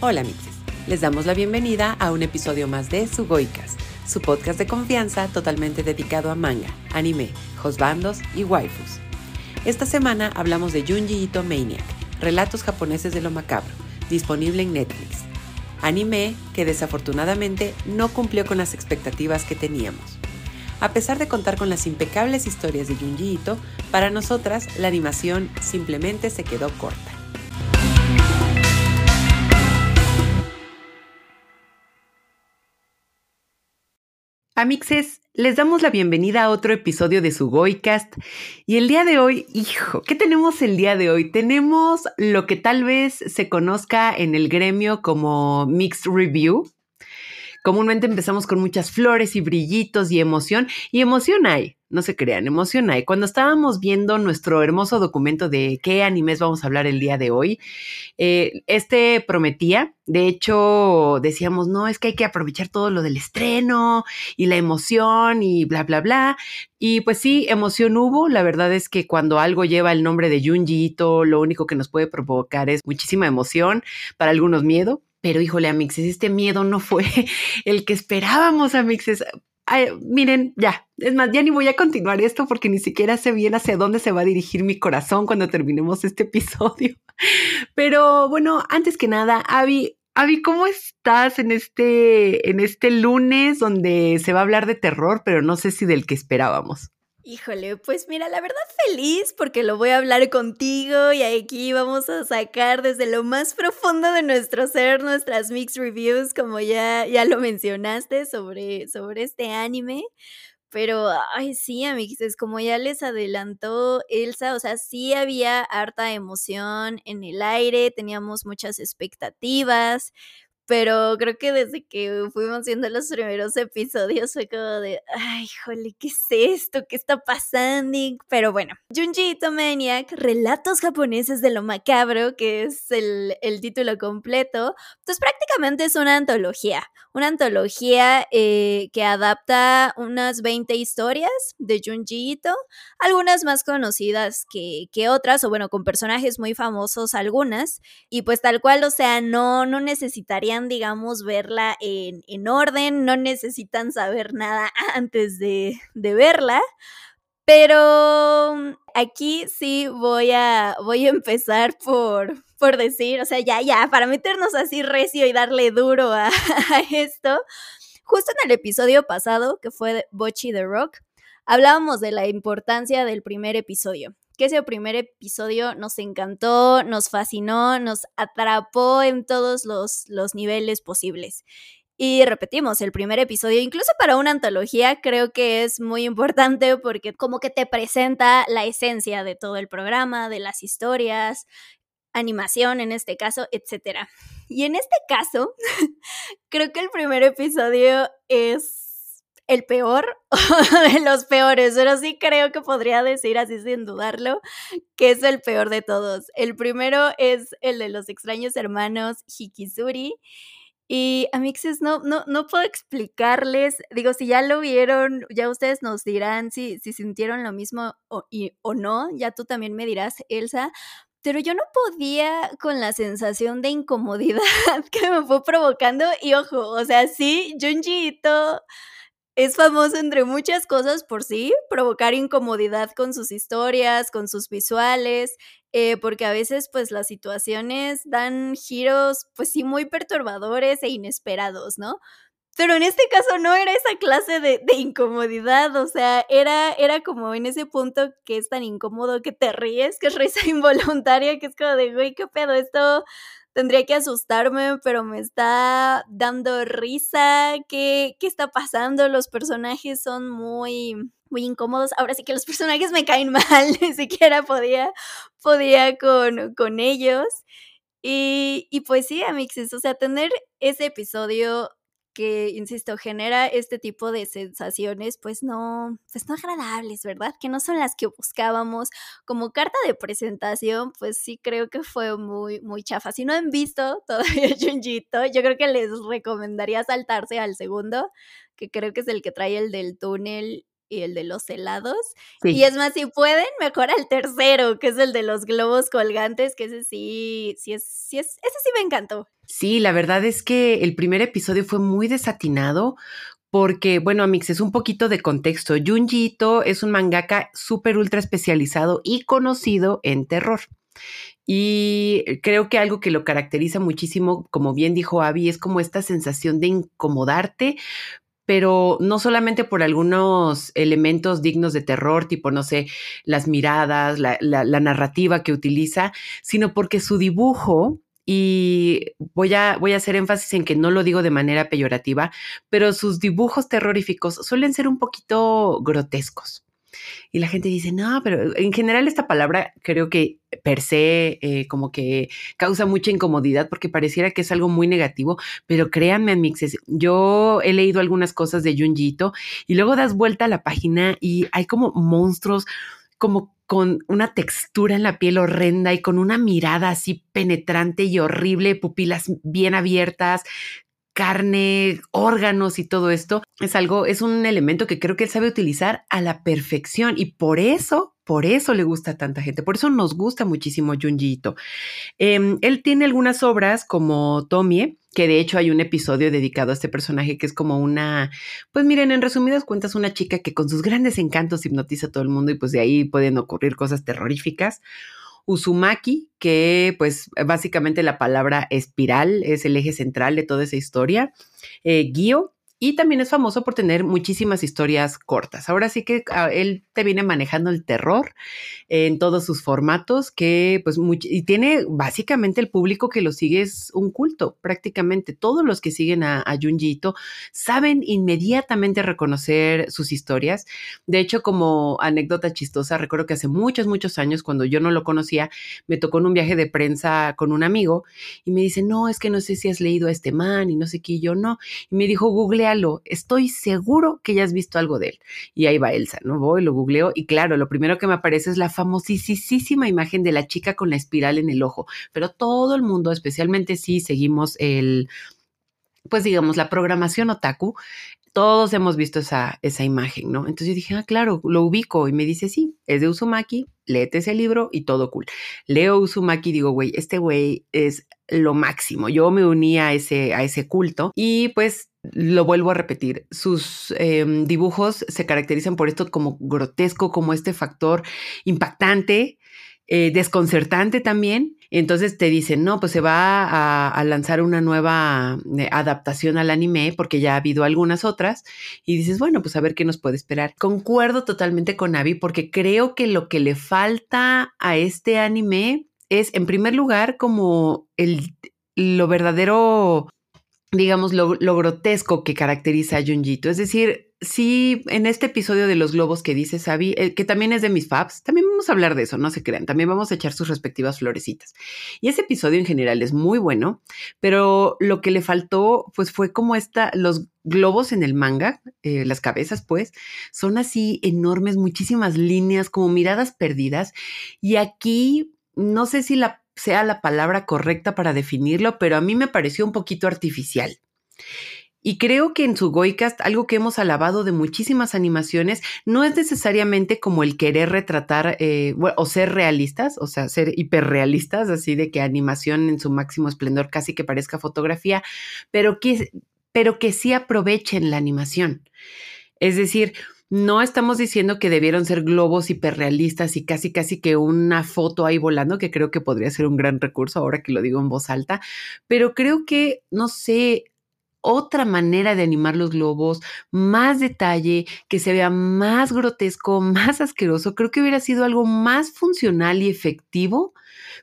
Hola mixes, les damos la bienvenida a un episodio más de Sugoicast, su podcast de confianza totalmente dedicado a manga, anime, josbandos y waifus. Esta semana hablamos de Junji Ito Maniac, Relatos japoneses de lo macabro, disponible en Netflix. Anime que desafortunadamente no cumplió con las expectativas que teníamos. A pesar de contar con las impecables historias de Junji Ito, para nosotras la animación simplemente se quedó corta. Amixes, les damos la bienvenida a otro episodio de su Goicast. Y el día de hoy, hijo, ¿qué tenemos el día de hoy? Tenemos lo que tal vez se conozca en el gremio como Mixed Review. Comúnmente empezamos con muchas flores y brillitos y emoción, y emoción hay, no se crean, emoción hay. Cuando estábamos viendo nuestro hermoso documento de qué animes vamos a hablar el día de hoy, eh, este prometía, de hecho decíamos, no, es que hay que aprovechar todo lo del estreno y la emoción y bla, bla, bla. Y pues sí, emoción hubo. La verdad es que cuando algo lleva el nombre de Junji Ito, lo único que nos puede provocar es muchísima emoción, para algunos miedo. Pero híjole, Amixes, este miedo no fue el que esperábamos, Amixes miren, ya, es más, ya ni voy a continuar esto porque ni siquiera sé bien hacia dónde se va a dirigir mi corazón cuando terminemos este episodio. Pero bueno, antes que nada, Avi, Avi, ¿cómo estás en este, en este lunes donde se va a hablar de terror, pero no sé si del que esperábamos? Híjole, pues mira, la verdad feliz porque lo voy a hablar contigo y aquí vamos a sacar desde lo más profundo de nuestro ser nuestras mixed reviews, como ya, ya lo mencionaste sobre, sobre este anime. Pero, ay, sí, amigos, como ya les adelantó Elsa, o sea, sí había harta emoción en el aire, teníamos muchas expectativas, pero creo que desde que fuimos viendo los primeros episodios fue como de, ay, jole, ¿qué es esto? ¿Qué está pasando? Pero bueno, Junji Ito Maniac, Relatos japoneses de lo macabro, que es el, el título completo, pues prácticamente es una antología, una antología eh, que adapta unas 20 historias de Junji Ito, algunas más conocidas que, que otras, o bueno, con personajes muy famosos algunas, y pues tal cual, o sea, no, no necesitarían digamos, verla en, en orden, no necesitan saber nada antes de, de verla. Pero aquí sí voy a, voy a empezar por, por decir, o sea, ya, ya, para meternos así recio y darle duro a, a esto. Justo en el episodio pasado, que fue Bochi the Rock, hablábamos de la importancia del primer episodio que ese primer episodio nos encantó, nos fascinó, nos atrapó en todos los, los niveles posibles. Y repetimos, el primer episodio, incluso para una antología, creo que es muy importante porque como que te presenta la esencia de todo el programa, de las historias, animación en este caso, etc. Y en este caso, creo que el primer episodio es el peor de los peores, pero sí creo que podría decir así sin dudarlo que es el peor de todos. El primero es el de los extraños hermanos Hikizuri. Y amixes, no, no, no puedo explicarles, digo, si ya lo vieron, ya ustedes nos dirán si, si sintieron lo mismo o, o no, ya tú también me dirás, Elsa, pero yo no podía con la sensación de incomodidad que me fue provocando. Y ojo, o sea, sí, Junji es famoso entre muchas cosas por sí, provocar incomodidad con sus historias, con sus visuales, eh, porque a veces pues las situaciones dan giros pues sí muy perturbadores e inesperados, ¿no? Pero en este caso no era esa clase de, incomodidad, o sea, era, era como en ese punto que es tan incómodo que te ríes, que es risa involuntaria, que es como de, güey, ¿qué pedo? Esto tendría que asustarme, pero me está dando risa. ¿Qué, qué está pasando? Los personajes son muy, muy incómodos. Ahora sí que los personajes me caen mal, ni siquiera podía, podía con, con ellos. Y, y pues sí, Amixes, o sea, tener ese episodio que, insisto, genera este tipo de sensaciones, pues no, pues no agradables, ¿verdad? Que no son las que buscábamos. Como carta de presentación, pues sí creo que fue muy, muy chafa. Si no han visto todavía Junjito, yo creo que les recomendaría saltarse al segundo, que creo que es el que trae el del túnel y el de los helados. Y es más, si pueden, mejor al tercero, que es el de los globos colgantes, que ese sí, sí es, sí es, ese sí me encantó. Sí, la verdad es que el primer episodio fue muy desatinado porque, bueno, Amix, es un poquito de contexto. Junji Ito es un mangaka súper ultra especializado y conocido en terror. Y creo que algo que lo caracteriza muchísimo, como bien dijo Abby, es como esta sensación de incomodarte, pero no solamente por algunos elementos dignos de terror, tipo, no sé, las miradas, la, narrativa que utiliza, sino porque su dibujo, y voy a, voy a hacer énfasis en que no lo digo de manera peyorativa, pero sus dibujos terroríficos suelen ser un poquito grotescos. Y la gente dice, no, pero en general esta palabra creo que per se eh, como que causa mucha incomodidad porque pareciera que es algo muy negativo, pero créanme, mixes, yo he leído algunas cosas de Junjito y luego das vuelta a la página y hay como monstruos como con una textura en la piel horrenda y con una mirada así penetrante y horrible, pupilas bien abiertas, carne, órganos y todo esto, es algo, es un elemento que creo que él sabe utilizar a la perfección y por eso, por eso le gusta a tanta gente, por eso nos gusta muchísimo Junjiito. Em, él tiene algunas obras como Tomie, que de hecho hay un episodio dedicado a este personaje que es como una, pues miren, en resumidas cuentas, una chica que con sus grandes encantos hipnotiza a todo el mundo y pues de ahí pueden ocurrir cosas terroríficas. Uzumaki, que pues básicamente la palabra espiral es el eje central de toda esa historia. Eh, y también es famoso por tener muchísimas historias cortas. Ahora sí que ah, él te viene manejando el terror en todos sus formatos, que pues y tiene básicamente el público que lo sigue es un culto, prácticamente todos los que siguen a, a saben inmediatamente reconocer sus historias. De hecho, como anécdota chistosa, recuerdo que hace muchos, muchos años, cuando yo no lo conocía, me tocó en un viaje de prensa con un amigo y me dice, no, es que no sé si has leído a este man y no sé qué, y yo no. Y me dijo, Google estoy seguro que ya has visto algo de él. Y ahí va Elsa, ¿no? Voy, lo googleo y claro, lo primero que me aparece es la famosísima imagen de la chica con la espiral en el ojo, pero todo el mundo, especialmente si seguimos el pues digamos, la programación otaku, todos hemos visto esa, esa imagen, ¿no? Entonces yo dije, ah, claro, lo ubico y me dice, sí, es de Uzumaki, léete ese libro y todo cool. Leo Uzumaki y digo, güey, este güey es lo máximo. Yo me uní a ese, a ese culto y pues lo vuelvo a repetir, sus em, dibujos se caracterizan por esto como grotesco, como este factor impactante, eh, desconcertante también. Entonces te dicen, no, pues se va a, lanzar una nueva eh, adaptación al anime porque ya ha habido algunas otras y dices, bueno, pues a ver qué nos puede esperar. Concuerdo totalmente con Abby porque creo que lo que le falta a este anime es, en primer lugar, como el, lo verdadero digamos, lo, grotesco que caracteriza a Junjito. Es decir, si en este episodio de los globos que dice Sabi, eh, que también es de mis faps, también vamos a hablar de eso, no se crean, también vamos a echar sus respectivas florecitas. Y ese episodio en general es muy bueno, pero lo que le faltó, pues fue como esta, los globos en el manga, eh, las cabezas, pues, son así enormes, muchísimas líneas, como miradas perdidas. Y aquí, no sé si sea la palabra correcta para definirlo, pero a mí me pareció un poquito artificial. Y creo que en su Goicast algo que hemos alabado de muchísimas animaciones no es necesariamente como el querer retratar eh, o ser realistas, o sea, ser hiperrealistas, así de que animación en su máximo esplendor casi que parezca fotografía, pero que, pero que sí aprovechen la animación. Es decir, no estamos diciendo que debieron ser globos hiperrealistas y casi casi que una foto ahí volando, que creo que podría ser un gran recurso ahora que lo digo en voz alta, pero creo que, no sé, otra manera de animar los globos, más detalle, que se vea más grotesco, más asqueroso, creo que hubiera sido algo más funcional y efectivo,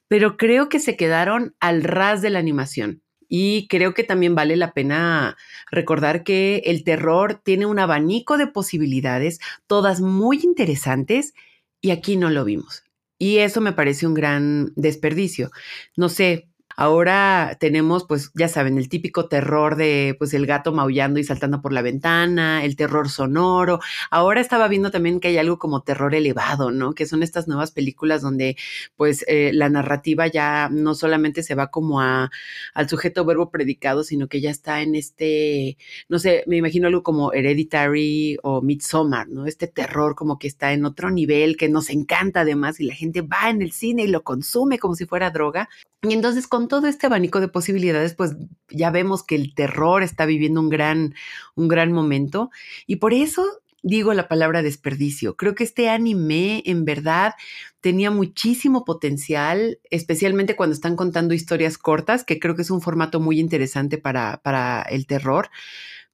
pero creo que se quedaron al ras de la animación. Y creo que también vale la pena recordar que el terror tiene un abanico de posibilidades, todas muy interesantes, y aquí no lo vimos. Y eso me parece un gran desperdicio. No sé, Ahora tenemos, pues ya saben, el típico terror de pues el gato maullando y saltando por la ventana, el terror sonoro. Ahora estaba viendo también que hay algo como terror elevado, ¿no? Que son estas nuevas películas donde pues eh, la narrativa ya no solamente se va como a, al sujeto verbo predicado, sino que ya está en este, no sé, me imagino algo como Hereditary o Midsommar, ¿no? Este terror como que está en otro nivel, que nos encanta además y la gente va en el cine y lo consume como si fuera droga. Y entonces con todo este abanico de posibilidades, pues ya vemos que el terror está viviendo un gran, un gran momento. Y por eso digo la palabra desperdicio. Creo que este anime en verdad tenía muchísimo potencial, especialmente cuando están contando historias cortas, que creo que es un formato muy interesante para, para el terror.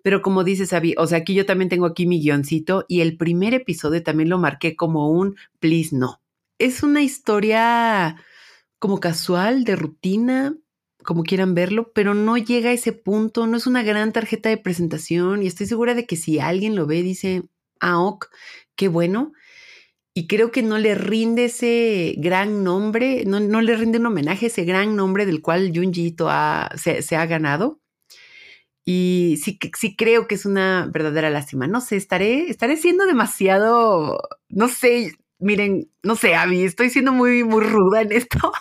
Pero como dices, Abby, o sea, aquí yo también tengo aquí mi guioncito y el primer episodio también lo marqué como un please no. Es una historia como casual, de rutina, como quieran verlo, pero no llega a ese punto, no es una gran tarjeta de presentación y estoy segura de que si alguien lo ve dice, ah, ok, qué bueno. Y creo que no le rinde ese gran nombre, no, no le rinde un homenaje ese gran nombre del cual Junji se, se, ha ganado. Y sí, sí creo que es una verdadera lástima. No sé, estaré, estaré siendo demasiado, no sé, miren, no sé, Abby, estoy siendo muy, muy ruda en esto.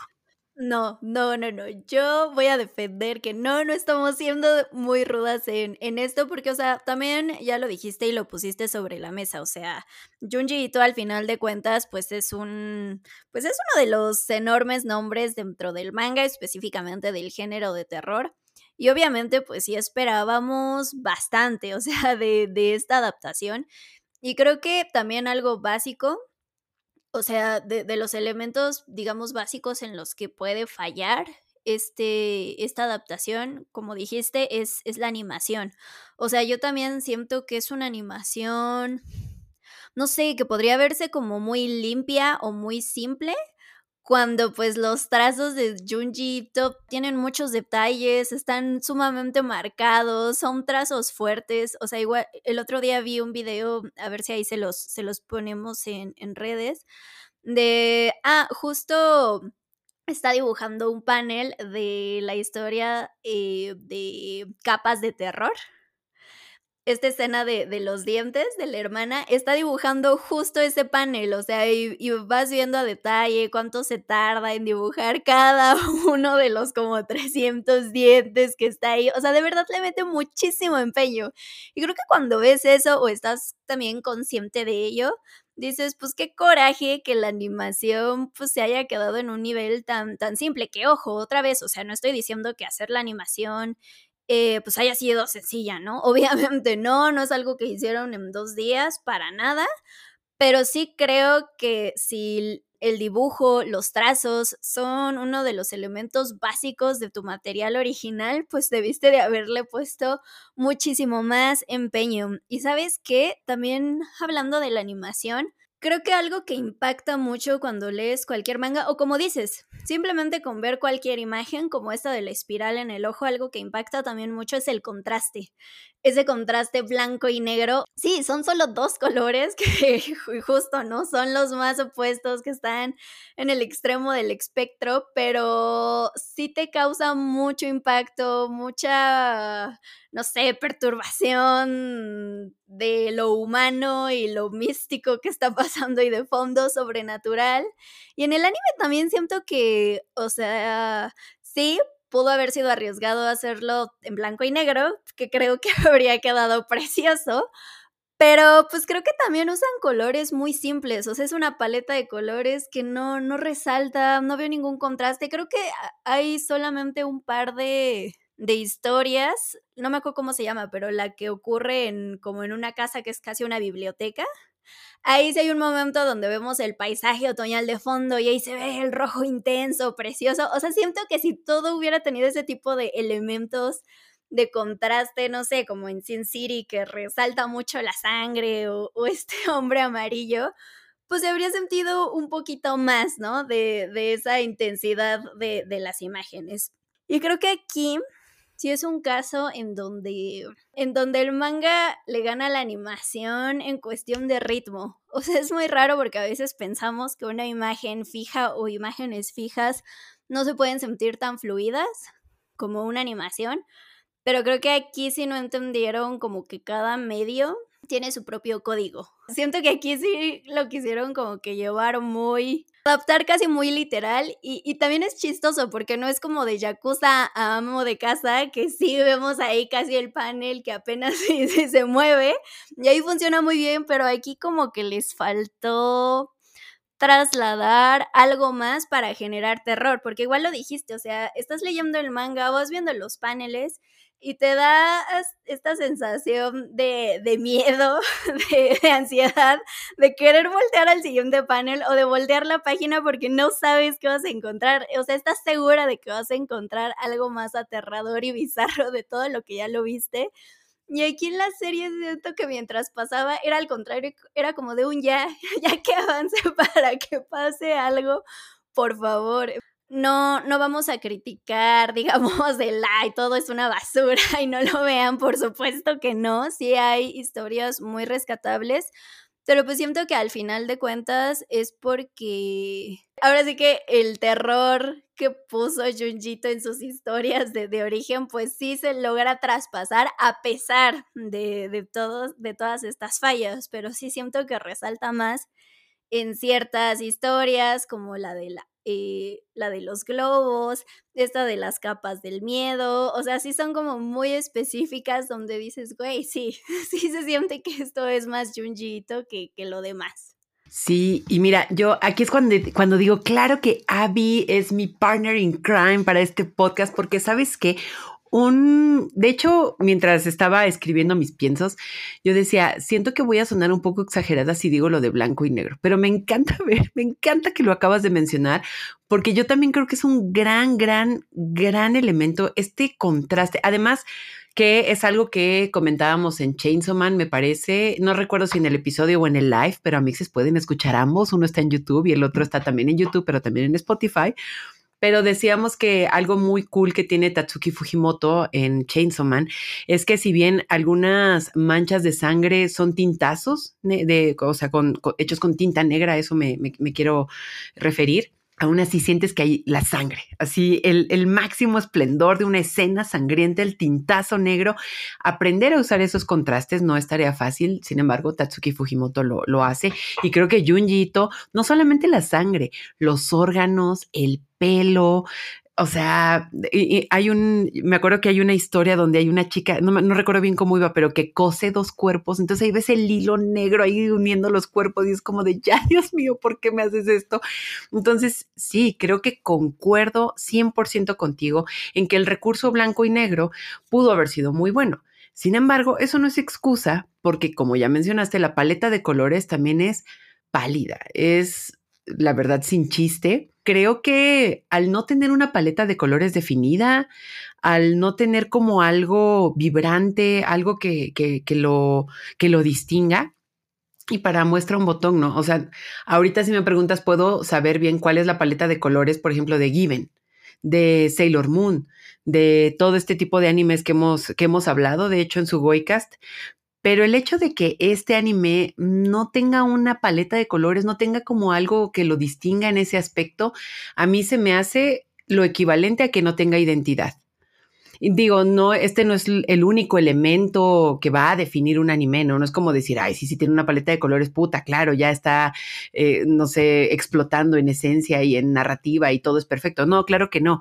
No, no, no, no. Yo voy a defender que no, no estamos siendo muy rudas en, en, esto, porque, o sea, también ya lo dijiste y lo pusiste sobre la mesa. O sea, Junji Ito, al final de cuentas, pues es un. Pues es uno de los enormes nombres dentro del manga, específicamente del género de terror. Y obviamente, pues sí esperábamos bastante, o sea, de, de esta adaptación. Y creo que también algo básico o sea, de, de, los elementos, digamos, básicos en los que puede fallar este, esta adaptación, como dijiste, es, es la animación. O sea, yo también siento que es una animación, no sé, que podría verse como muy limpia o muy simple, cuando pues los trazos de Junji Top tienen muchos detalles, están sumamente marcados, son trazos fuertes, o sea, igual el otro día vi un video, a ver si ahí se los, se los ponemos en, en redes, de, ah, justo está dibujando un panel de la historia eh, de capas de terror esta escena de, de, los dientes de la hermana, está dibujando justo ese panel, o sea, y, vas viendo a detalle cuánto se tarda en dibujar cada uno de los como 300 dientes que está ahí, o sea, de verdad le mete muchísimo empeño. Y creo que cuando ves eso o estás también consciente de ello, dices, pues qué coraje que la animación pues se haya quedado en un nivel tan, tan simple, que ojo, otra vez, o sea, no estoy diciendo que hacer la animación eh, pues haya sido sencilla, ¿no? Obviamente no, no es algo que hicieron en dos días, para nada, pero sí creo que si el dibujo, los trazos son uno de los elementos básicos de tu material original, pues debiste de haberle puesto muchísimo más empeño. Y sabes qué, también hablando de la animación, Creo que algo que impacta mucho cuando lees cualquier manga, o como dices, simplemente con ver cualquier imagen como esta de la espiral en el ojo, algo que impacta también mucho es el contraste. Ese contraste blanco y negro. Sí, son solo dos colores que justo, ¿no? Son los más opuestos que están en el extremo del espectro, pero sí te causa mucho impacto, mucha no sé, perturbación de lo humano y lo místico que está pasando y de fondo sobrenatural. Y en el anime también siento que, o sea, sí, pudo haber sido arriesgado hacerlo en blanco y negro, que creo que habría quedado precioso. Pero pues creo que también usan colores muy simples, o sea, es una paleta de colores que no, no resalta, no veo ningún contraste. Creo que hay solamente un par de, de historias, no me acuerdo cómo se llama, pero la que ocurre en como en una casa que es casi una biblioteca. Ahí sí hay un momento donde vemos el paisaje otoñal de fondo y ahí se ve el rojo intenso, precioso. O sea, siento que si todo hubiera tenido ese tipo de elementos de contraste, no sé, como en Sin City, que resalta mucho la sangre o, este hombre amarillo, pues se habría sentido un poquito más, ¿no? De, esa intensidad de, de las imágenes. Y creo que aquí sí es un caso en donde, en donde el manga le gana la animación en cuestión de ritmo. O sea, es muy raro porque a veces pensamos que una imagen fija o imágenes fijas no se pueden sentir tan fluidas como una animación, pero creo que aquí sí no entendieron como que cada medio tiene su propio código. Siento que aquí sí lo quisieron como que llevar muy, adaptar casi muy literal y, también es chistoso porque no es como de Yakuza a amo de casa, que sí vemos ahí casi el panel que apenas se mueve y ahí funciona muy bien, pero aquí como que les faltó trasladar algo más para generar terror, porque igual lo dijiste, o sea, estás leyendo el manga, vas viendo los paneles y te da esta sensación de, miedo, de, ansiedad, de querer voltear al siguiente panel o de voltear la página porque no sabes qué vas a encontrar. O sea, estás segura de que vas a encontrar algo más aterrador y bizarro de todo lo que ya lo viste. Y aquí en la serie siento que mientras pasaba era al contrario, era como de un ya, ya que avance para que pase algo, por favor no, no vamos a criticar, digamos, de y todo es una basura y no lo vean, por supuesto que no, sí hay historias muy rescatables, pero pues siento que al final de cuentas es porque ahora sí que el terror que puso Junjito en sus historias de, de origen, pues sí se logra traspasar a pesar de, de, todos, de todas estas fallas, pero sí siento que resalta más en ciertas historias como la de la eh, la de los globos, esta de las capas del miedo, o sea, sí son como muy específicas donde dices, güey, sí, sí se siente que esto es más Junjiito que, que lo demás. Sí, y mira, yo aquí es cuando, cuando digo, claro que Abby es mi partner in crime para este podcast, porque sabes que un, de hecho, mientras estaba escribiendo mis piensos, yo decía, siento que voy a sonar un poco exagerada si digo lo de blanco y negro, pero me encanta ver, me encanta que lo acabas de mencionar, porque yo también creo que es un gran, gran, gran elemento este contraste. Además, que es algo que comentábamos en Chainsaw Man, me parece, no recuerdo si en el episodio o en el live, pero a mí se pueden escuchar ambos, uno está en YouTube y el otro está también en YouTube, pero también en Spotify pero decíamos que algo muy cool que tiene Tatsuki Fujimoto en Chainsaw Man es que si bien algunas manchas de sangre son tintazos, de, o sea, hechos con tinta negra, eso me, quiero referir, aún así sientes que hay la sangre, así el, máximo esplendor de una escena sangrienta, el tintazo negro. Aprender a usar esos contrastes no es tarea fácil, sin embargo, Tatsuki Fujimoto lo, lo hace y creo que Junji Ito, no solamente la sangre, los órganos, el pelo, o sea, hay un, me acuerdo que hay una historia donde hay una chica, no, no, recuerdo bien cómo iba, pero que cose dos cuerpos, entonces ahí ves el hilo negro ahí uniendo los cuerpos y es como de, ya, Dios mío, ¿por qué me haces esto? Entonces, sí, creo que concuerdo 100% contigo en que el recurso blanco y negro pudo haber sido muy bueno. Sin embargo, eso no es excusa porque, como ya mencionaste, la paleta de colores también es pálida, es la verdad sin chiste. Creo que al no tener una paleta de colores definida, al no tener como algo vibrante, algo que, que, que, lo, que lo distinga, y para muestra un botón, ¿no? O sea, ahorita si me preguntas, puedo saber bien cuál es la paleta de colores, por ejemplo, de Given, de Sailor Moon, de todo este tipo de animes que hemos, que hemos hablado, de hecho, en su Goicast, pero el hecho de que este anime no tenga una paleta de colores, no tenga como algo que lo distinga en ese aspecto, a mí se me hace lo equivalente a que no tenga identidad. digo, no, este no es el único elemento que va a definir un anime, ¿no? No es como decir, ay, sí, sí tiene una paleta de colores, puta, claro, ya está, eh, no sé, explotando en esencia y en narrativa y todo es perfecto. No, claro que no.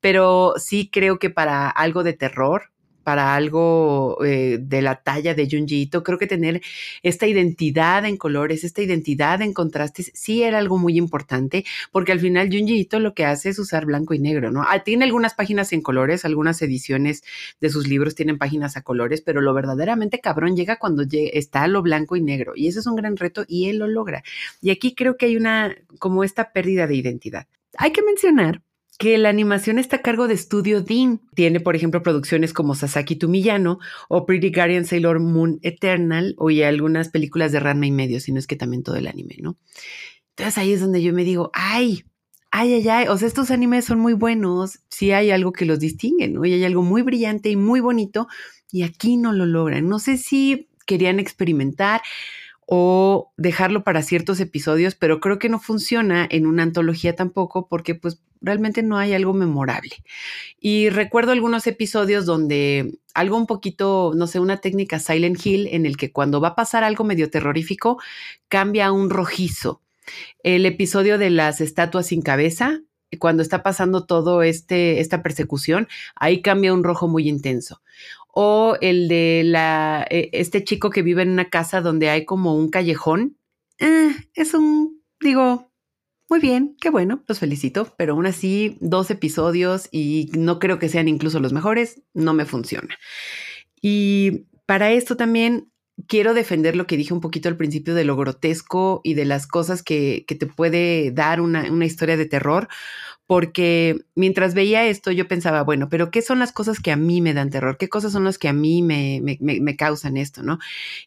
Pero sí creo que para algo de terror, para algo eh, de la talla de Junji Ito, creo que tener esta identidad en colores, esta identidad en contrastes, sí era algo muy importante, porque al final Junji Ito lo que hace es usar blanco y negro, ¿no? Ah, tiene algunas páginas en colores, algunas ediciones de sus libros tienen páginas a colores, pero lo verdaderamente cabrón llega cuando está lo blanco y negro, y ese es un gran reto y él lo logra. Y aquí creo que hay una, como esta pérdida de identidad. Hay que mencionar que la animación está a cargo de Studio Dean. Tiene, por ejemplo, producciones como Sasaki Tumillano o Pretty Guardian Sailor Moon Eternal o algunas películas de Ranma y medio, sino es que también todo el anime, ¿no? Entonces ahí es donde yo me digo, ay, ay, ay, ay, o sea, estos animes son muy buenos, sí hay algo que los distingue, ¿no? Y hay algo muy brillante y muy bonito y aquí no lo logran. No sé si querían experimentar o dejarlo para ciertos episodios, pero creo que no funciona en una antología tampoco porque pues realmente no hay algo memorable. Y recuerdo algunos episodios donde algo un poquito, no sé, una técnica Silent Hill en el que cuando va a pasar algo medio terrorífico cambia a un rojizo. El episodio de las estatuas sin cabeza, cuando está pasando todo este esta persecución, ahí cambia un rojo muy intenso o el de la, eh, este chico que vive en una casa donde hay como un callejón. Eh, es un, digo, muy bien, qué bueno, los felicito, pero aún así, dos episodios y no creo que sean incluso los mejores, no me funciona. Y para esto también quiero defender lo que dije un poquito al principio de lo grotesco y de las cosas que, te puede dar una, una historia de terror, porque mientras veía esto yo pensaba, bueno, pero ¿qué son las cosas que a mí me dan terror? ¿Qué cosas son las que a mí me, me, causan esto, no?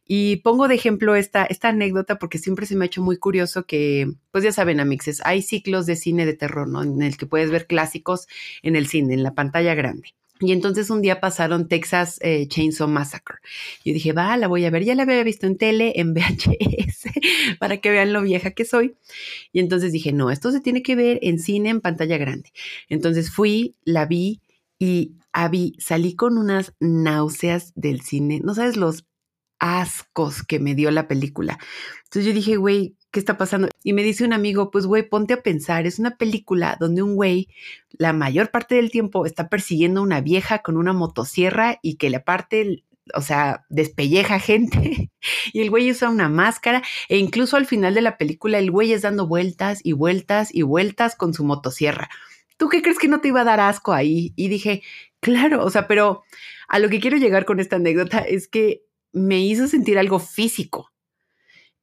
Y pongo de ejemplo esta, esta anécdota porque siempre se me ha hecho muy curioso que, pues ya saben, amixes, hay ciclos de cine de terror, ¿no? En el que puedes ver clásicos en el cine, en la pantalla grande. Y entonces un día pasaron Texas eh, Chainsaw Massacre. Yo dije, va, la voy a ver. Ya la había visto en tele, en VHS, para que vean lo vieja que soy. Y entonces dije, no, esto se tiene que ver en cine, en pantalla grande. Entonces fui, la vi y salí con unas náuseas del cine. No sabes los ascos que me dio la película. Entonces yo dije, güey, ¿qué está pasando? Y me dice un amigo, pues güey, ponte a pensar, es una película donde un güey la mayor parte del tiempo está persiguiendo a una vieja con una motosierra y que la parte, o sea, despelleja gente y el güey usa una máscara e incluso al final de la película el güey es dando vueltas y vueltas y vueltas con su motosierra. ¿Tú qué crees que no te iba a dar asco ahí? Y dije, claro, o sea, pero a lo que quiero llegar con esta anécdota es que me hizo sentir algo físico.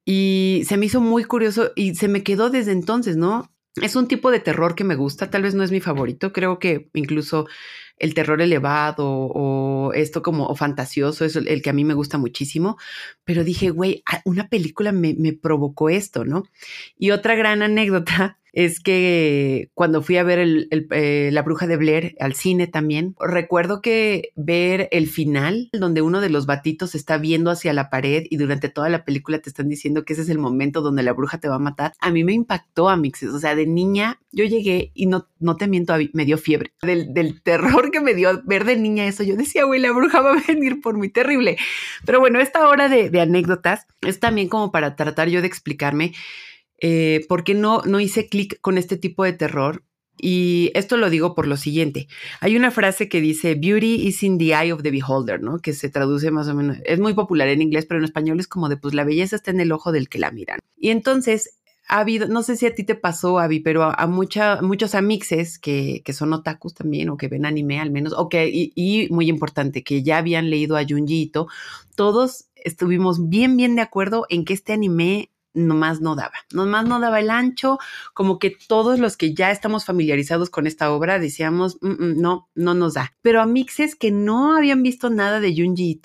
Y se me hizo muy curioso y se me quedó desde entonces, ¿no? Es un tipo de terror que me gusta, tal vez no es mi favorito, creo que incluso el terror elevado o esto como o fantasioso es el que a mí me gusta muchísimo, pero dije, güey, una película me, me provocó esto, ¿no? Y otra gran anécdota es que cuando fui a ver eh, La Bruja de Blair al cine también, recuerdo que ver el final, donde uno de los batitos está viendo hacia la pared y durante toda la película te están diciendo que ese es el momento donde la bruja te va a matar, a mí me impactó a mixes. O sea, de niña yo llegué y no, no te miento, me dio fiebre. Del, terror que me dio ver de niña eso, yo decía, güey, la bruja va a venir por muy terrible. Pero bueno, esta hora de anécdotas es también como para tratar yo de explicarme eh, por qué no, no hice clic con este tipo de terror. Y esto lo digo por lo siguiente. Hay una frase que dice, beauty is in the eye of the beholder, ¿no? Que se traduce más o menos, es muy popular en inglés, pero en español es como de, pues la belleza está en el ojo del que la miran. Y entonces ha habido, no sé si a ti te pasó, Avi, pero a, mucha, muchos amixes que, que, son otakus también o que ven anime al menos, o que, y, y, muy importante, que ya habían leído a Junji todos estuvimos bien, bien de acuerdo en que este anime nomás no daba, nomás no daba el ancho, como que todos los que ya estamos familiarizados con esta obra decíamos, mm, mm, no, no nos da. Pero a mixes que no habían visto nada de Junji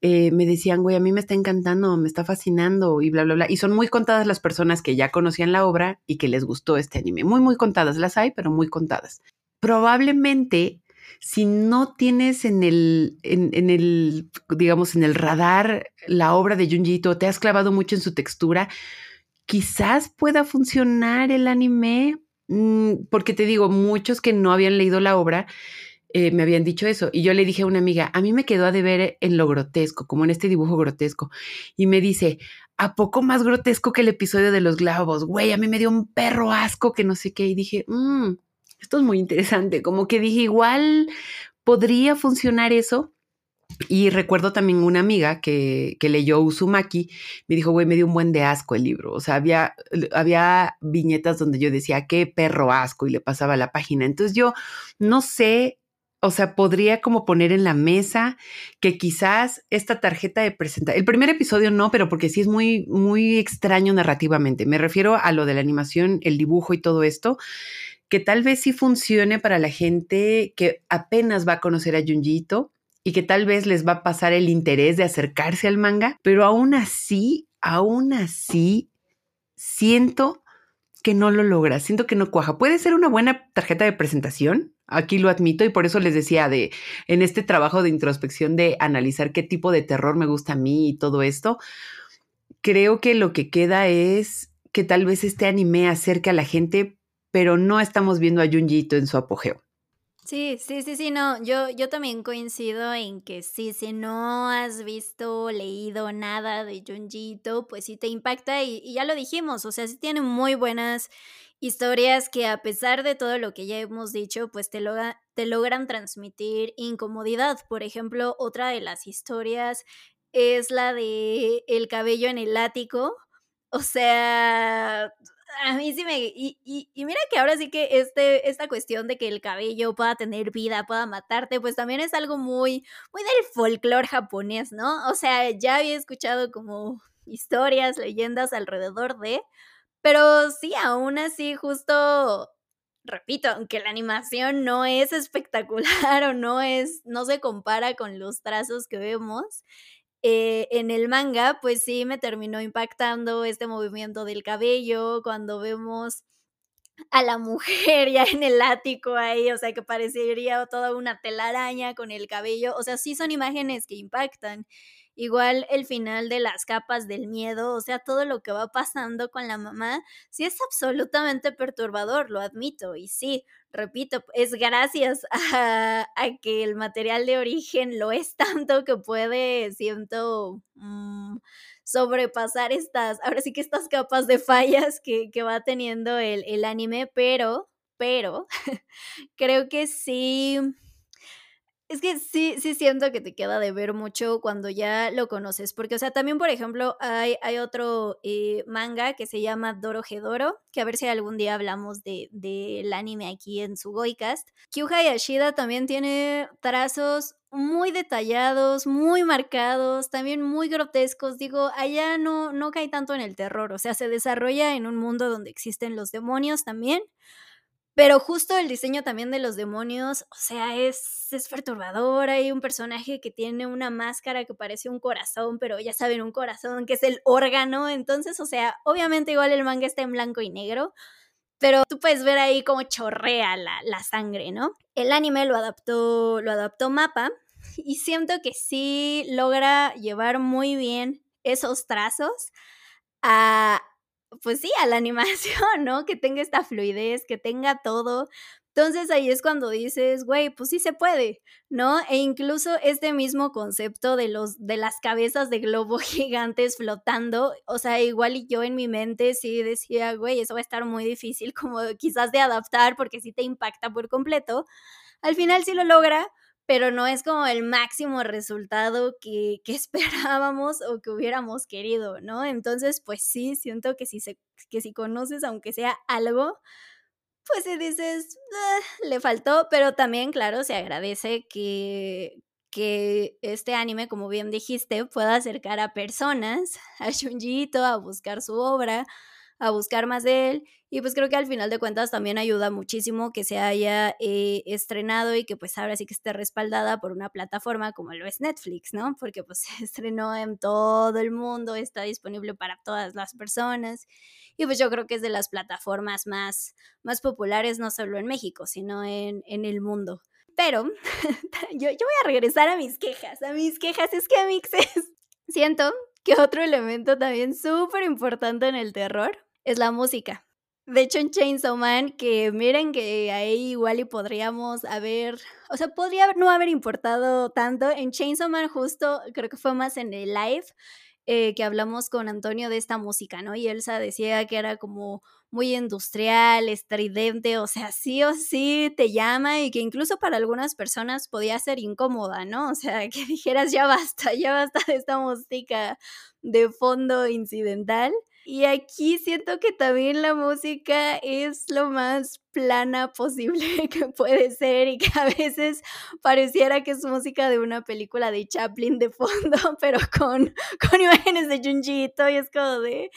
eh, me decían, güey, a mí me está encantando, me está fascinando y bla, bla, bla. Y son muy contadas las personas que ya conocían la obra y que les gustó este anime. Muy, muy contadas las hay, pero muy contadas. Probablemente si no tienes en el, en, el, digamos, en el radar la obra de Junji te has clavado mucho en su textura, quizás pueda funcionar el anime, mm, porque te digo, muchos que no habían leído la obra eh, me habían dicho eso. Y yo le dije a una amiga, a mí me quedó a deber en lo grotesco, como en este dibujo grotesco. Y me dice, ¿a poco más grotesco que el episodio de los globos? Güey, a mí me dio un perro asco que no sé qué. Y dije, mmm, esto es muy interesante, como que dije, igual podría funcionar eso. Y recuerdo también una amiga que, leyó Uzumaki, me dijo, güey, me dio un buen de asco el libro. O sea, había, había viñetas donde yo decía, qué perro asco, y le pasaba la página. Entonces yo no sé, o sea, podría como poner en la mesa que quizás esta tarjeta de presentación, el primer episodio no, pero porque sí es muy, muy extraño narrativamente. Me refiero a lo de la animación, el dibujo y todo esto que tal vez sí funcione para la gente que apenas va a conocer a Junjito y que tal vez les va a pasar el interés de acercarse al manga, pero aún así, aún así, siento que no lo logra, siento que no cuaja. Puede ser una buena tarjeta de presentación, aquí lo admito y por eso les decía de en este trabajo de introspección de analizar qué tipo de terror me gusta a mí y todo esto, creo que lo que queda es que tal vez este anime acerque a la gente, pero no estamos viendo a Junjito en su apogeo. Sí, sí, sí, sí, no, yo, yo también coincido en que sí, si no has visto, leído nada de Junjito, pues sí te impacta y, ya lo dijimos, o sea, sí tiene muy buenas historias que a pesar de todo lo que ya hemos dicho, pues te, te logran transmitir incomodidad. Por ejemplo, otra de las historias es la de el cabello en el ático. O sea, a mí sí me... Y, y, mira que ahora sí que este, esta cuestión de que el cabello pueda tener vida, pueda matarte, pues también es algo muy, muy del folclore japonés, ¿no? O sea, ya había escuchado como historias, leyendas alrededor de, pero sí, aún así, justo, repito, aunque la animación no es espectacular o no es, no se compara con los trazos que vemos, eh, en el manga, pues sí me terminó impactando este movimiento del cabello, cuando vemos a la mujer ya en el ático ahí, o sea, que parecería toda una telaraña con el cabello, o sea, sí son imágenes que impactan. Igual el final de las capas del miedo, o sea, todo lo que va pasando con la mamá, sí es absolutamente perturbador, lo admito. Y sí, repito, es gracias a, que el material de origen lo es tanto que puede, siento, mm, sobrepasar estas, ahora sí que estas capas de fallas que, que va teniendo el, el anime, pero, pero, creo que sí es que sí, sí siento que te queda de ver mucho cuando ya lo conoces, porque, o sea, también, por ejemplo, hay, hay otro eh, manga que se llama Doro Gedoro, que a ver si algún día hablamos del de, anime aquí en su Goicast. Kyuha Yashida también tiene trazos muy detallados, muy marcados, también muy grotescos. Digo, allá no, no cae tanto en el terror, o sea, se desarrolla en un mundo donde existen los demonios también, pero justo el diseño también de los demonios, o sea, es, es perturbador. Hay un personaje que tiene una máscara que parece un corazón, pero ya saben, un corazón que es el órgano. Entonces, o sea, obviamente igual el manga está en blanco y negro, pero tú puedes ver ahí cómo chorrea la, la sangre, ¿no? El anime lo adaptó, lo adaptó Mapa y siento que sí logra llevar muy bien esos trazos a, pues sí, a la animación, ¿no? Que tenga esta fluidez, que tenga todo. Entonces ahí es cuando dices, güey, pues sí se puede, ¿no? E incluso este mismo concepto de los de las cabezas de globo gigantes flotando, o sea, igual yo en mi mente sí decía, güey, eso va a estar muy difícil como quizás de adaptar porque sí te impacta por completo. Al final sí lo logra, pero no es como el máximo resultado que, que, esperábamos o que hubiéramos querido, ¿no? Entonces, pues sí, siento que si, se, que si conoces, aunque sea algo, pues si dices, ah, le faltó, pero también, claro, se agradece que, que este anime, como bien dijiste, pueda acercar a personas, a Shunjito, a buscar su obra, a buscar más de él. Y pues creo que al final de cuentas también ayuda muchísimo que se haya eh, estrenado y que pues ahora sí que esté respaldada por una plataforma como lo es Netflix, ¿no? Porque pues se estrenó en todo el mundo, está disponible para todas las personas. Y pues yo creo que es de las plataformas más, más populares, no solo en México, sino en, en el mundo. Pero yo, yo voy a regresar a mis quejas, a mis quejas, es que mixes. Siento que otro elemento también súper importante en el terror es la música. De hecho, en Chainsaw Man, que miren que ahí igual y podríamos haber, o sea, podría no haber importado tanto. En Chainsaw Man justo, creo que fue más en el live, eh, que hablamos con Antonio de esta música, ¿no? Y Elsa decía que era como muy industrial, estridente, o sea, sí o sí te llama y que incluso para algunas personas podía ser incómoda, ¿no? O sea, que dijeras, ya basta, ya basta de esta música de fondo incidental. Y aquí siento que también la música es lo más plana posible que puede ser y que a veces pareciera que es música de una película de Chaplin de fondo, pero con, con imágenes de Junjito y es como de,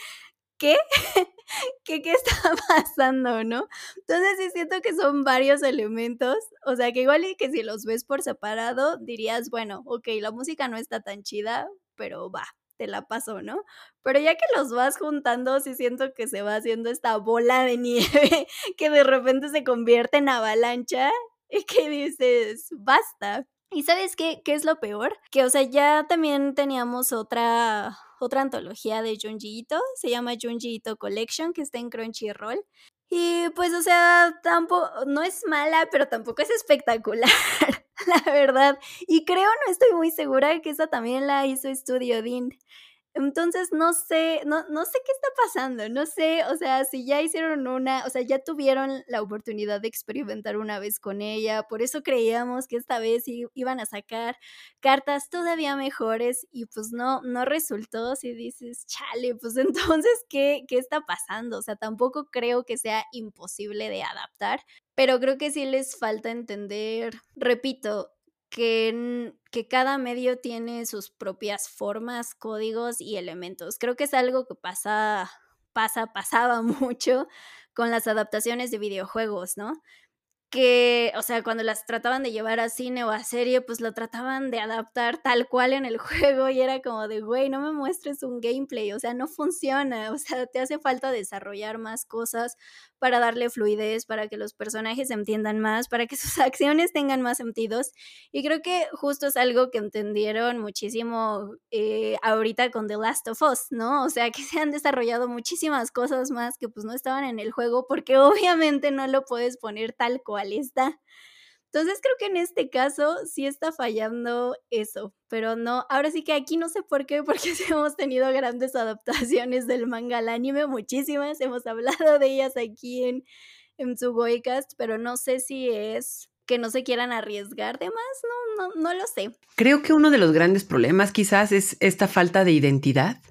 ¿qué? ¿Qué, ¿Qué está pasando, no? Entonces sí siento que son varios elementos, o sea que igual y que si los ves por separado dirías, bueno, ok, la música no está tan chida, pero va, te la paso, ¿no? Pero ya que los vas juntando, sí siento que se va haciendo esta bola de nieve que de repente se convierte en avalancha y que dices, basta. ¿Y sabes qué, qué es lo peor? Que, o sea, ya también teníamos otra, otra antología de Junji Ito, se llama Junji Ito Collection, que está en Crunchyroll. Y pues, o sea, tampoco, no es mala, pero tampoco es espectacular, la verdad. Y creo, no estoy muy segura que esa también la hizo Studio Dean. Entonces, no sé, no, no sé qué está pasando, no sé, o sea, si ya hicieron una, o sea, ya tuvieron la oportunidad de experimentar una vez con ella, por eso creíamos que esta vez iban a sacar cartas todavía mejores y pues no, no resultó, si dices, chale, pues entonces, ¿qué, qué está pasando? O sea, tampoco creo que sea imposible de adaptar, pero creo que sí les falta entender, repito, que, que, cada medio tiene sus propias formas, códigos y elementos. Creo que es algo que pasa, pasa, pasaba mucho con las adaptaciones de videojuegos, ¿no? que, o sea, cuando las trataban de llevar a cine o a serie, pues lo trataban de adaptar tal cual en el juego y era como de, güey, no me muestres un gameplay, o sea, no funciona, o sea, te hace falta desarrollar más cosas para darle fluidez, para que los personajes se entiendan más, para que sus acciones tengan más sentidos. Y creo que justo es algo que entendieron muchísimo eh, ahorita con The Last of Us, ¿no? O sea, que se han desarrollado muchísimas cosas más que pues no estaban en el juego porque obviamente no lo puedes poner tal cual está. Entonces creo que en este caso sí está fallando eso, pero no, ahora sí que aquí no sé por qué, porque hemos tenido grandes adaptaciones del manga al anime, muchísimas, hemos hablado de ellas aquí en, en su Goicast, pero no sé si es que no se quieran arriesgar de más, no, no, no lo sé. Creo que uno de los grandes problemas quizás es esta falta de identidad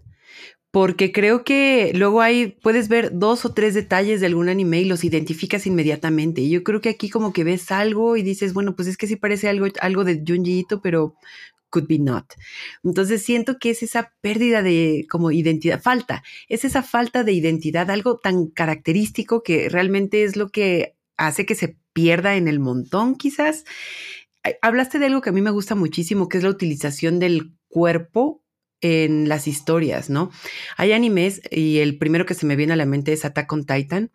porque creo que luego hay, puedes ver dos o tres detalles de algún anime y los identificas inmediatamente. Y yo creo que aquí como que ves algo y dices, bueno, pues es que sí parece algo, algo de Junji Ito, pero could be not. Entonces siento que es esa pérdida de como identidad, falta, es esa falta de identidad, algo tan característico que realmente es lo que hace que se pierda en el montón quizás. Hablaste de algo que a mí me gusta muchísimo, que es la utilización del cuerpo en las historias, ¿no? Hay animes y el primero que se me viene a la mente es Attack on Titan.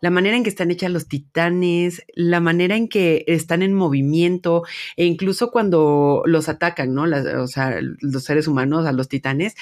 La manera en que están hechas los titanes, la manera en que están en movimiento e incluso cuando los atacan, ¿no? o sea, los seres humanos a los titanes.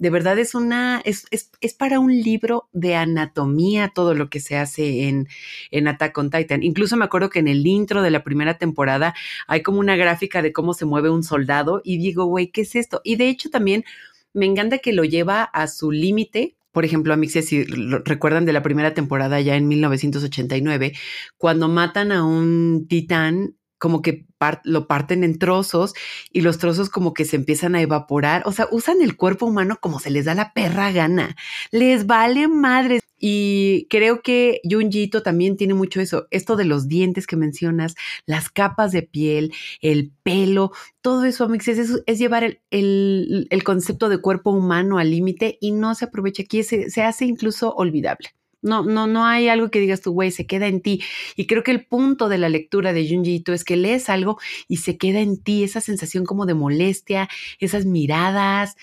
De verdad es una, es, es, para un libro de anatomía todo lo que se hace en, en Attack on Titan. Incluso me acuerdo que en el intro de la primera temporada hay como una gráfica de cómo se mueve un soldado y digo, güey, ¿qué es esto? Y de hecho también me encanta que lo lleva a su límite. Por ejemplo, a mí si recuerdan de la primera temporada ya en 1989, cuando matan a un titán como que lo parten en trozos y los trozos como que se empiezan a evaporar. O sea, usan el cuerpo humano como se les da la perra gana. Les vale madre. Y creo que Junjito también tiene mucho eso, esto de los dientes que mencionas, las capas de piel, el pelo, todo eso, Amix, es, es llevar el, el, concepto de cuerpo humano al límite y no se aprovecha aquí, se hace incluso olvidable. No, no, no hay algo que digas tú, güey, se queda en ti. Y creo que el punto de la lectura de Junji es que lees algo y se queda en ti, esa sensación como de molestia, esas miradas,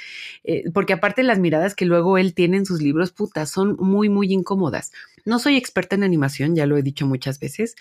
eh, porque aparte las miradas que luego él tiene en sus libros, puta, son muy, muy incómodas. No soy experta en animación, ya lo he dicho muchas veces,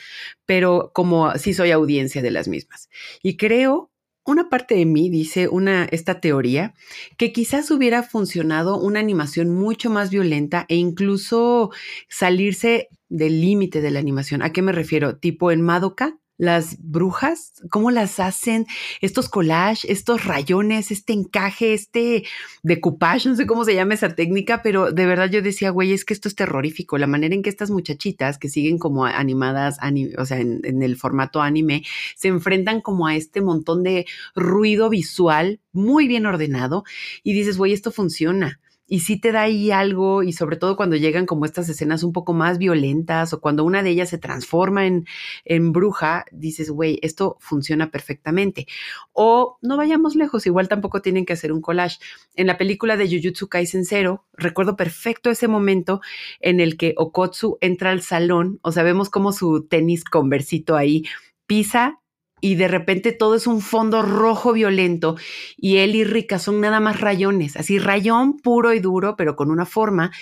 pero como sí soy audiencia de las mismas. Y creo una parte de mí dice una, esta teoría que quizás hubiera funcionado una animación mucho más violenta e incluso salirse del límite de la animación. ¿A qué me refiero? Tipo en Madoka, las brujas, cómo las hacen, estos collages, estos rayones, este encaje, este decoupage, no sé cómo se llama esa técnica, pero de verdad yo decía, güey, es que esto es terrorífico. La manera en que estas muchachitas que siguen como animadas, o sea, en, en el formato anime, se enfrentan como a este montón de ruido visual muy bien ordenado y dices, güey, esto funciona y sí te da ahí algo, y sobre todo cuando llegan como estas escenas un poco más violentas o cuando una de ellas se transforma en, en bruja, dices, güey, esto funciona perfectamente. O no vayamos lejos, igual tampoco tienen que hacer un collage. En la película de Jujutsu Kaisen Zero, recuerdo perfecto ese momento en el que Okotsu entra al salón, o sea, vemos como su tenis conversito ahí pisa y de repente todo es un fondo rojo violento y él y Rika son nada más rayones, así rayón puro y duro, pero con una forma.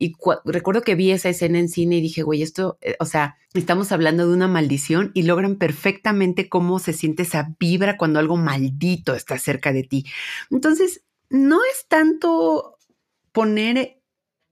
Y recuerdo que vi esa escena en cine y dije, güey, esto, eh, o sea, estamos hablando de una maldición y logran perfectamente cómo se siente esa vibra cuando algo maldito está cerca de ti. Entonces, no es tanto poner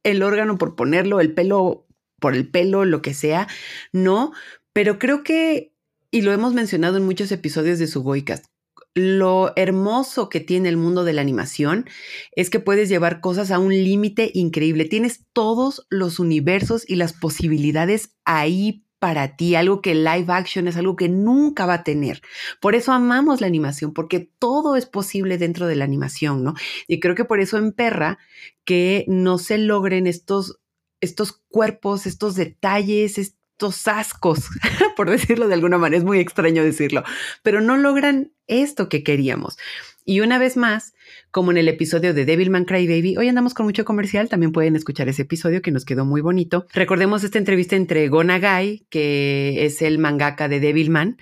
el órgano por ponerlo, el pelo por el pelo, lo que sea, no, pero creo que, y lo hemos mencionado en muchos episodios de su Goicast, lo hermoso que tiene el mundo de la animación es que puedes llevar cosas a un límite increíble. Tienes todos los universos y las posibilidades ahí para ti, algo que live action es algo que nunca va a tener. Por eso amamos la animación, porque todo es posible dentro de la animación, ¿no? Y creo que por eso en Perra que no se logren estos, estos cuerpos, estos detalles, estos ascos, por decirlo de alguna manera, es muy extraño decirlo, pero no logran esto que queríamos. Y una vez más, como en el episodio de Devilman Crybaby, hoy andamos con mucho comercial, también pueden escuchar ese episodio que nos quedó muy bonito. Recordemos esta entrevista entre Gonagai, que es el mangaka de Devilman,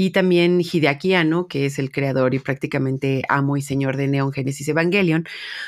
y también Hideaki Anno, que es el creador y prácticamente amo y señor de Neon Genesis Evangelion,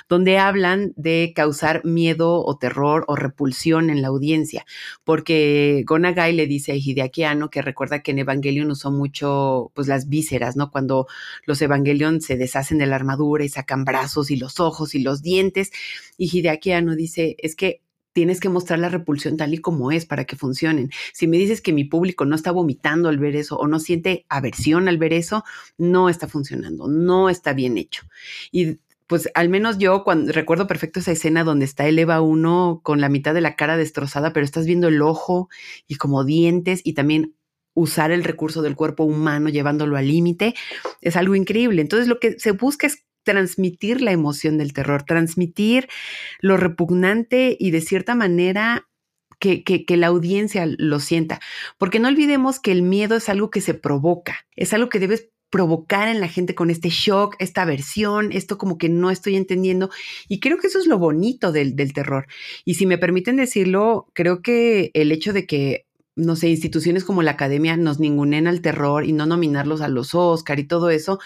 donde hablan de causar miedo o terror o repulsión en la audiencia, porque Gonagai le dice a Hideaki Anno que recuerda que en Evangelion usó mucho pues las vísceras, ¿no? Cuando los Evangelion se deshacen de la armadura y sacan brazos y los ojos y los dientes, y Hideaki Anno dice, es que tienes que mostrar la repulsión tal y como es para que funcionen. Si me dices que mi público no está vomitando al ver eso o no siente aversión al ver eso, no está funcionando, no está bien hecho. Y pues al menos yo cuando recuerdo perfecto esa escena donde está el Eva 1 con la mitad de la cara destrozada, pero estás viendo el ojo y como dientes y también usar el recurso del cuerpo humano llevándolo al límite, es algo increíble. Entonces lo que se busca es transmitir la emoción del terror, transmitir lo repugnante y de cierta manera que, la audiencia lo sienta. Porque no olvidemos que el miedo es algo que se provoca, es algo que debes provocar en la gente con este shock, esta aversión, esto como que no estoy entendiendo. Y creo que eso es lo bonito del terror. Y si me permiten decirlo, creo que el hecho de que no sé, instituciones como la academia nos ningunen al terror y no nominarlos a los Oscar y todo eso,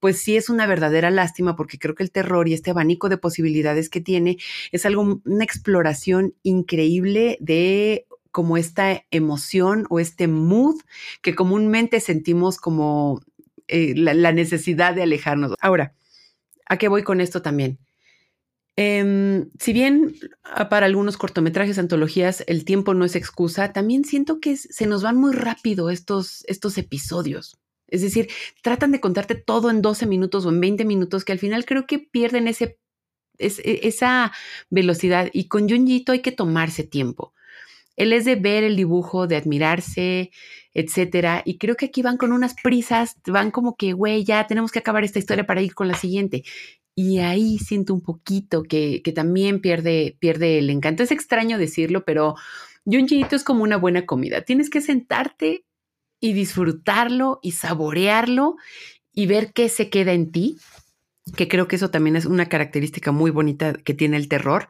pues sí es una verdadera lástima porque creo que el terror y este abanico de posibilidades que tiene es algo, una exploración increíble de como esta emoción o este mood que comúnmente sentimos como eh, la necesidad de alejarnos. Ahora, ¿a qué voy con esto también? Em, si bien ah, para algunos cortometrajes, antologías, el tiempo no es excusa, también siento que se nos van muy rápido estos, estos episodios. Es decir, tratan de contarte todo en 12 minutos o en 20 minutos, que al final creo que pierden ese, e, esa velocidad. Y con Junjito hay que tomarse tiempo. Él es de ver el dibujo, de admirarse, etcétera. Y creo que aquí van con unas prisas, van como que, güey, ya tenemos que acabar esta historia para ir con la siguiente. Y ahí siento un poquito que, también pierde, pierde el encanto. Es extraño decirlo, pero Junjiito es como una buena comida. Tienes que sentarte y disfrutarlo y saborearlo y ver qué se queda en ti, que creo que eso también es una característica muy bonita que tiene el terror.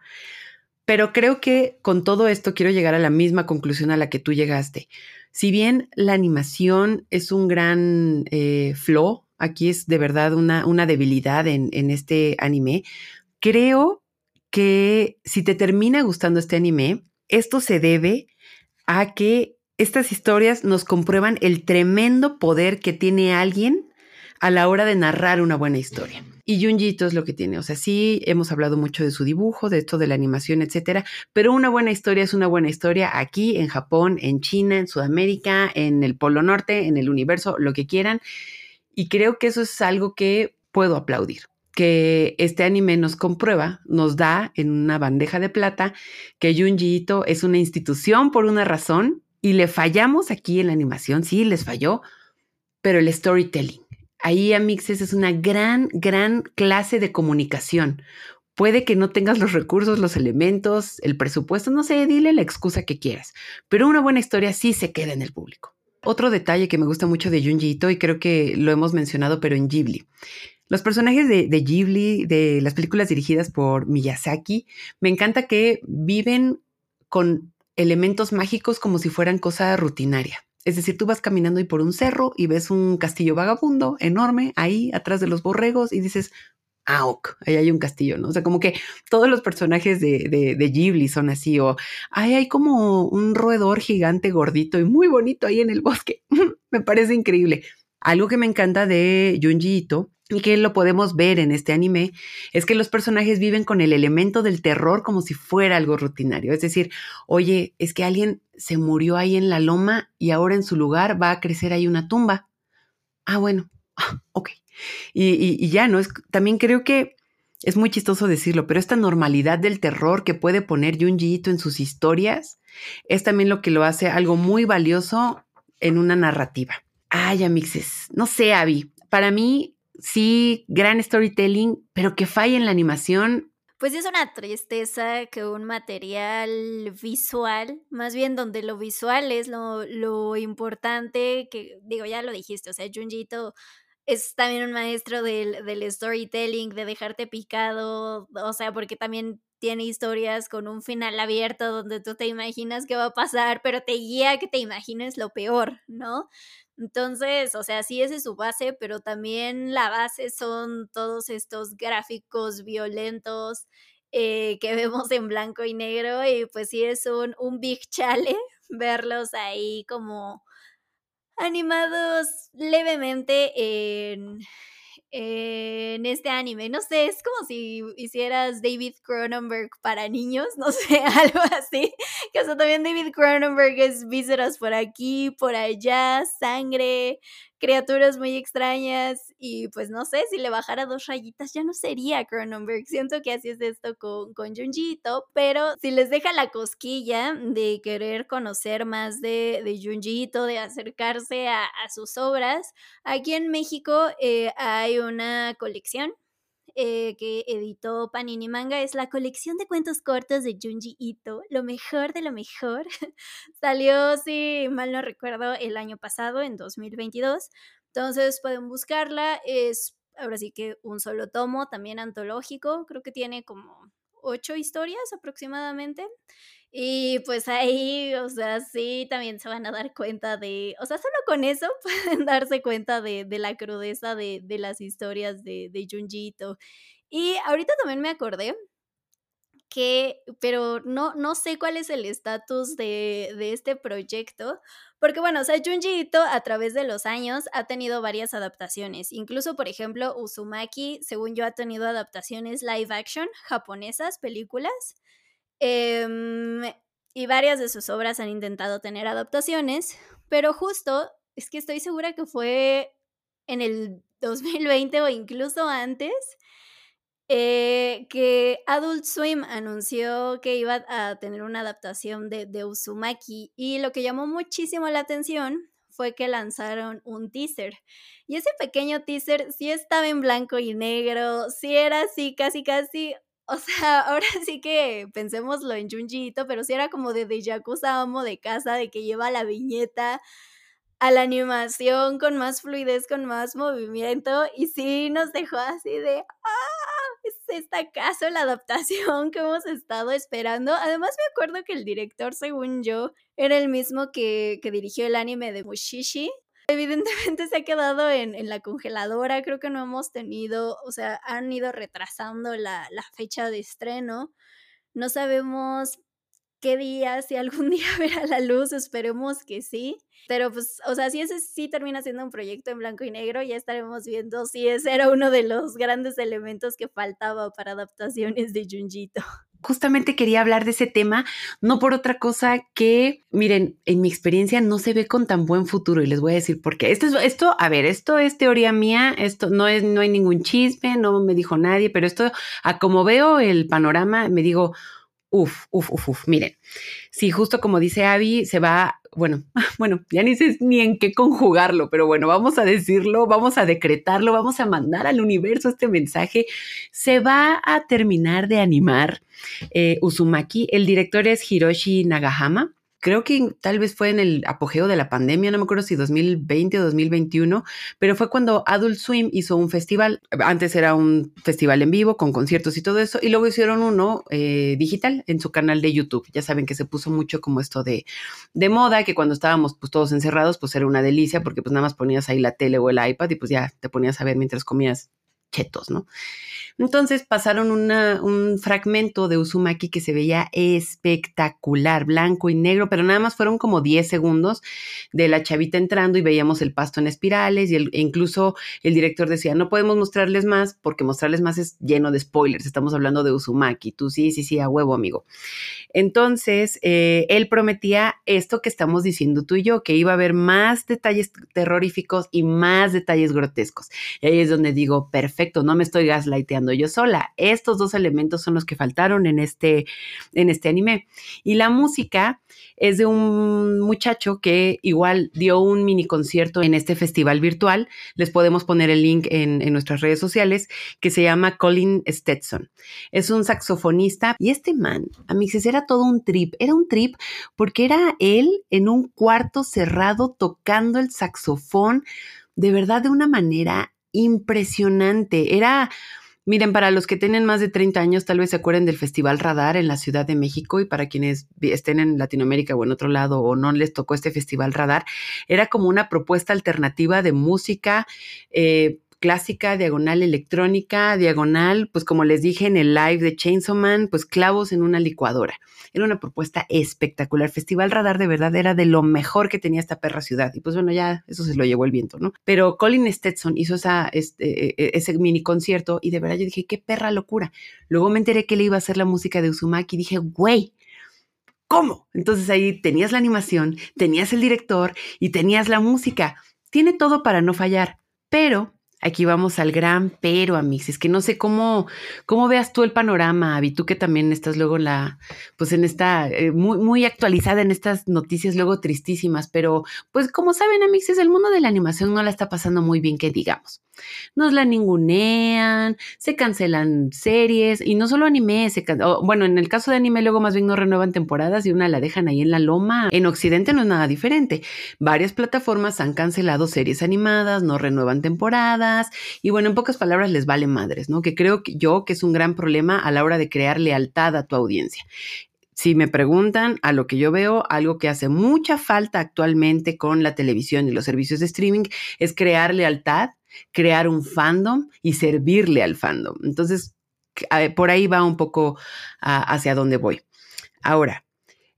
Pero creo que con todo esto quiero llegar a la misma conclusión a la que tú llegaste. Si bien la animación es un gran eh, flow aquí es de verdad una, una debilidad en, en este anime. Creo que si te termina gustando este anime, esto se debe a que estas historias nos comprueban el tremendo poder que tiene alguien a la hora de narrar una buena historia. Y Junjito es lo que tiene. O sea, sí hemos hablado mucho de su dibujo, de esto de la animación, etcétera, pero una buena historia es una buena historia aquí, en Japón, en China, en Sudamérica, en el Polo Norte, en el universo, lo que quieran. Y creo que eso es algo que puedo aplaudir que este anime nos comprueba, nos da en una bandeja de plata que Junji Ito es una institución por una razón y le fallamos aquí en la animación, sí, les falló, pero el storytelling. Ahí, Amixes, es una gran, gran clase de comunicación. Puede que no tengas los recursos, los elementos, el presupuesto, no sé, dile la excusa que quieras, pero una buena historia sí se queda en el público. Otro detalle que me gusta mucho de Junji Ito, y creo que lo hemos mencionado, pero en Ghibli. Los personajes de, de, Ghibli, de las películas dirigidas por Miyazaki, me encanta que viven con elementos mágicos como si fueran cosa rutinaria. Es decir, tú vas caminando y por un cerro y ves un castillo vagabundo enorme ahí atrás de los borregos y dices, Aok, ahí hay un castillo, ¿no? O sea, como que todos los personajes de, de, Ghibli son así, o ahí hay como un roedor gigante gordito y muy bonito ahí en el bosque. Me parece increíble. Algo que me encanta de Junji Ito y que lo podemos ver en este anime es que los personajes viven con el elemento del terror como si fuera algo rutinario. Es decir, oye, es que alguien se murió ahí en la loma y ahora en su lugar va a crecer ahí una tumba. Ah, bueno, ok. Y, ya, ¿no? Es, también creo que es muy chistoso decirlo, pero esta normalidad del terror que puede poner Junji Ito en sus historias es también lo que lo hace algo muy valioso en una narrativa. Ay, amixes, no sé, Abby. Para mí, sí, gran storytelling, pero que falla en la animación. Pues es una tristeza que un material visual, más bien donde lo visual es lo, lo importante, que digo, ya lo dijiste, o sea, Junjito es también un maestro del, del storytelling, de dejarte picado, o sea, porque también tiene historias con un final abierto donde tú te imaginas qué va a pasar, pero te guía que te imagines lo peor, ¿no? Entonces, o sea, sí esa es su base, pero también la base son todos estos gráficos violentos eh, que vemos en blanco y negro y pues sí es un, un big chale verlos ahí como animados levemente en, en este anime. No sé, es como si hicieras David Cronenberg para niños, no sé, algo así. Que también David Cronenberg es vísceras por aquí, por allá, sangre, criaturas muy extrañas y pues no sé, si le bajara dos rayitas ya no sería Cronenberg. Siento que así es esto con, con Junjito, pero si les deja la cosquilla de querer conocer más de, de Junjito, de acercarse a, sus obras, aquí en México eh, hay una colección eh, que editó Panini Manga es la colección de cuentos cortos de Junji Ito, lo mejor de lo mejor. Salió, si mal no recuerdo, el año pasado, en 2022. Entonces pueden buscarla. Es ahora sí que un solo tomo, también antológico. Creo que tiene como ocho historias aproximadamente. Y pues ahí, o sea, sí, también se van a dar cuenta de, o sea, solo con eso pueden darse cuenta de, la crudeza de, las historias de, de Junjito. Y ahorita también me acordé pero no, no sé cuál es el estatus de, de, este proyecto, porque bueno, o sea, Junji Ito a través de los años ha tenido varias adaptaciones, incluso por ejemplo Uzumaki, según yo, ha tenido adaptaciones live action japonesas, películas, Em, y varias de sus obras han intentado tener adaptaciones, pero justo es que estoy segura que fue en el 2020 o incluso antes eh, que Adult Swim anunció que iba a tener una adaptación de, de Uzumaki y lo que llamó muchísimo la atención fue que lanzaron un teaser. Y ese pequeño teaser sí estaba en blanco y negro, sí era así, casi, casi o sea, ahora sí que pensémoslo en Junjiito, pero sí era como de, de Yakuza Amo de casa, de que lleva la viñeta a la animación con más fluidez, con más movimiento, y sí nos dejó así de, ¡ah! ¿Es esta acaso la adaptación que hemos estado esperando? Además me acuerdo que el director, según yo, era el mismo que, que dirigió el anime de Mushishi, Evidentemente se ha quedado en, la congeladora, creo que no hemos tenido, o sea, han ido retrasando la, fecha de estreno. No sabemos qué día, si algún día verá la luz, esperemos que sí. Pero pues, o sea, si ese sí termina siendo un proyecto en blanco y negro, ya estaremos viendo si ese era uno de los grandes elementos que faltaba para adaptaciones de Junjito justamente quería hablar de ese tema, no por otra cosa que, miren, en mi experiencia no se ve con tan buen futuro y les voy a decir por qué. Esto, es, esto a ver, esto es teoría mía, esto no, es, no hay ningún chisme, no me dijo nadie, pero esto, a como veo el panorama, me digo, Uf, uf, uf, uf. Miren, si justo como dice Abby, se va, bueno, bueno, ya ni sé ni en qué conjugarlo, pero bueno, vamos a decirlo, vamos a decretarlo, vamos a mandar al universo este mensaje. Se va a terminar de animar eh, Uzumaki. El director es Hiroshi Nagahama creo que tal vez fue en el apogeo de la pandemia, no me acuerdo si 2020 o 2021, pero fue cuando Adult Swim hizo un festival. Antes era un festival en vivo con conciertos y todo eso, y luego hicieron uno eh, digital en su canal de YouTube. Ya saben que se puso mucho como esto de, de moda, que cuando estábamos pues todos encerrados, pues era una delicia, porque pues nada más ponías ahí la tele o el iPad y pues ya te ponías a ver mientras comías chetos, ¿no? Entonces pasaron un fragmento de Uzumaki que se veía espectacular, blanco y negro, pero nada más fueron como 10 segundos de la chavita entrando y veíamos el pasto en espirales y e incluso el director decía, no podemos mostrarles más porque mostrarles más es lleno de spoilers, estamos hablando de Uzumaki, tú sí, sí, sí, a huevo, amigo. Entonces, eh, él prometía esto que estamos diciendo tú y yo, que iba a haber más detalles terroríficos y más detalles grotescos. Y ahí es donde digo, perfecto, no me estoy gaslighteando yo sola. Estos dos elementos son los que faltaron en este, en este anime. Y la música es de un muchacho que igual dio un mini concierto en este festival virtual. Les podemos poner el link en, en nuestras redes sociales, que se llama Colin Stetson. Es un saxofonista y este man, a mí era todo un trip. Era un trip porque era él en un cuarto cerrado tocando el saxofón de verdad de una manera impresionante. Era Miren, para los que tienen más de 30 años, tal vez se acuerden del Festival Radar en la Ciudad de México y para quienes estén en Latinoamérica o en otro lado o no les tocó este Festival Radar, era como una propuesta alternativa de música. Eh, clásica, diagonal electrónica, diagonal, pues como les dije en el live de Chainsaw Man, pues clavos en una licuadora. Era una propuesta espectacular. Festival Radar de verdad era de lo mejor que tenía esta perra ciudad. Y pues bueno, ya eso se lo llevó el viento, ¿no? Pero Colin Stetson hizo esa, este, e, e, ese mini concierto y de verdad yo dije, qué perra locura. Luego me enteré que le iba a hacer la música de Uzumaki y dije, güey, ¿cómo? Entonces ahí tenías la animación, tenías el director y tenías la música. Tiene todo para no fallar, pero Aquí vamos al gran pero, Amix. Es que no sé cómo, cómo veas tú el panorama, Avi, tú que también estás luego la, pues en esta, eh, muy, muy actualizada en estas noticias luego tristísimas, pero pues como saben, Amixes, el mundo de la animación no la está pasando muy bien, que digamos. Nos la ningunean, se cancelan series, y no solo anime, se bueno, en el caso de anime luego más bien no renuevan temporadas y una la dejan ahí en la loma. En Occidente no es nada diferente. Varias plataformas han cancelado series animadas, no renuevan temporadas y bueno, en pocas palabras les vale madres, ¿no? Que creo que yo que es un gran problema a la hora de crear lealtad a tu audiencia. Si me preguntan a lo que yo veo, algo que hace mucha falta actualmente con la televisión y los servicios de streaming es crear lealtad, crear un fandom y servirle al fandom. Entonces, por ahí va un poco hacia dónde voy. Ahora,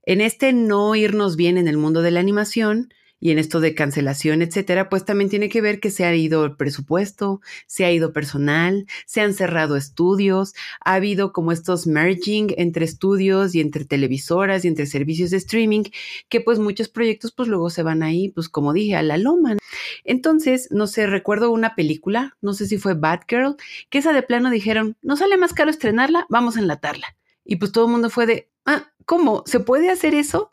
en este no irnos bien en el mundo de la animación, y en esto de cancelación, etcétera, pues también tiene que ver que se ha ido el presupuesto, se ha ido personal, se han cerrado estudios, ha habido como estos merging entre estudios y entre televisoras y entre servicios de streaming, que pues muchos proyectos pues luego se van ahí, pues como dije, a la loma. Entonces, no sé, recuerdo una película, no sé si fue Batgirl, que esa de plano dijeron, no sale más caro estrenarla, vamos a enlatarla. Y pues todo el mundo fue de, ah, ¿cómo? ¿Se puede hacer eso?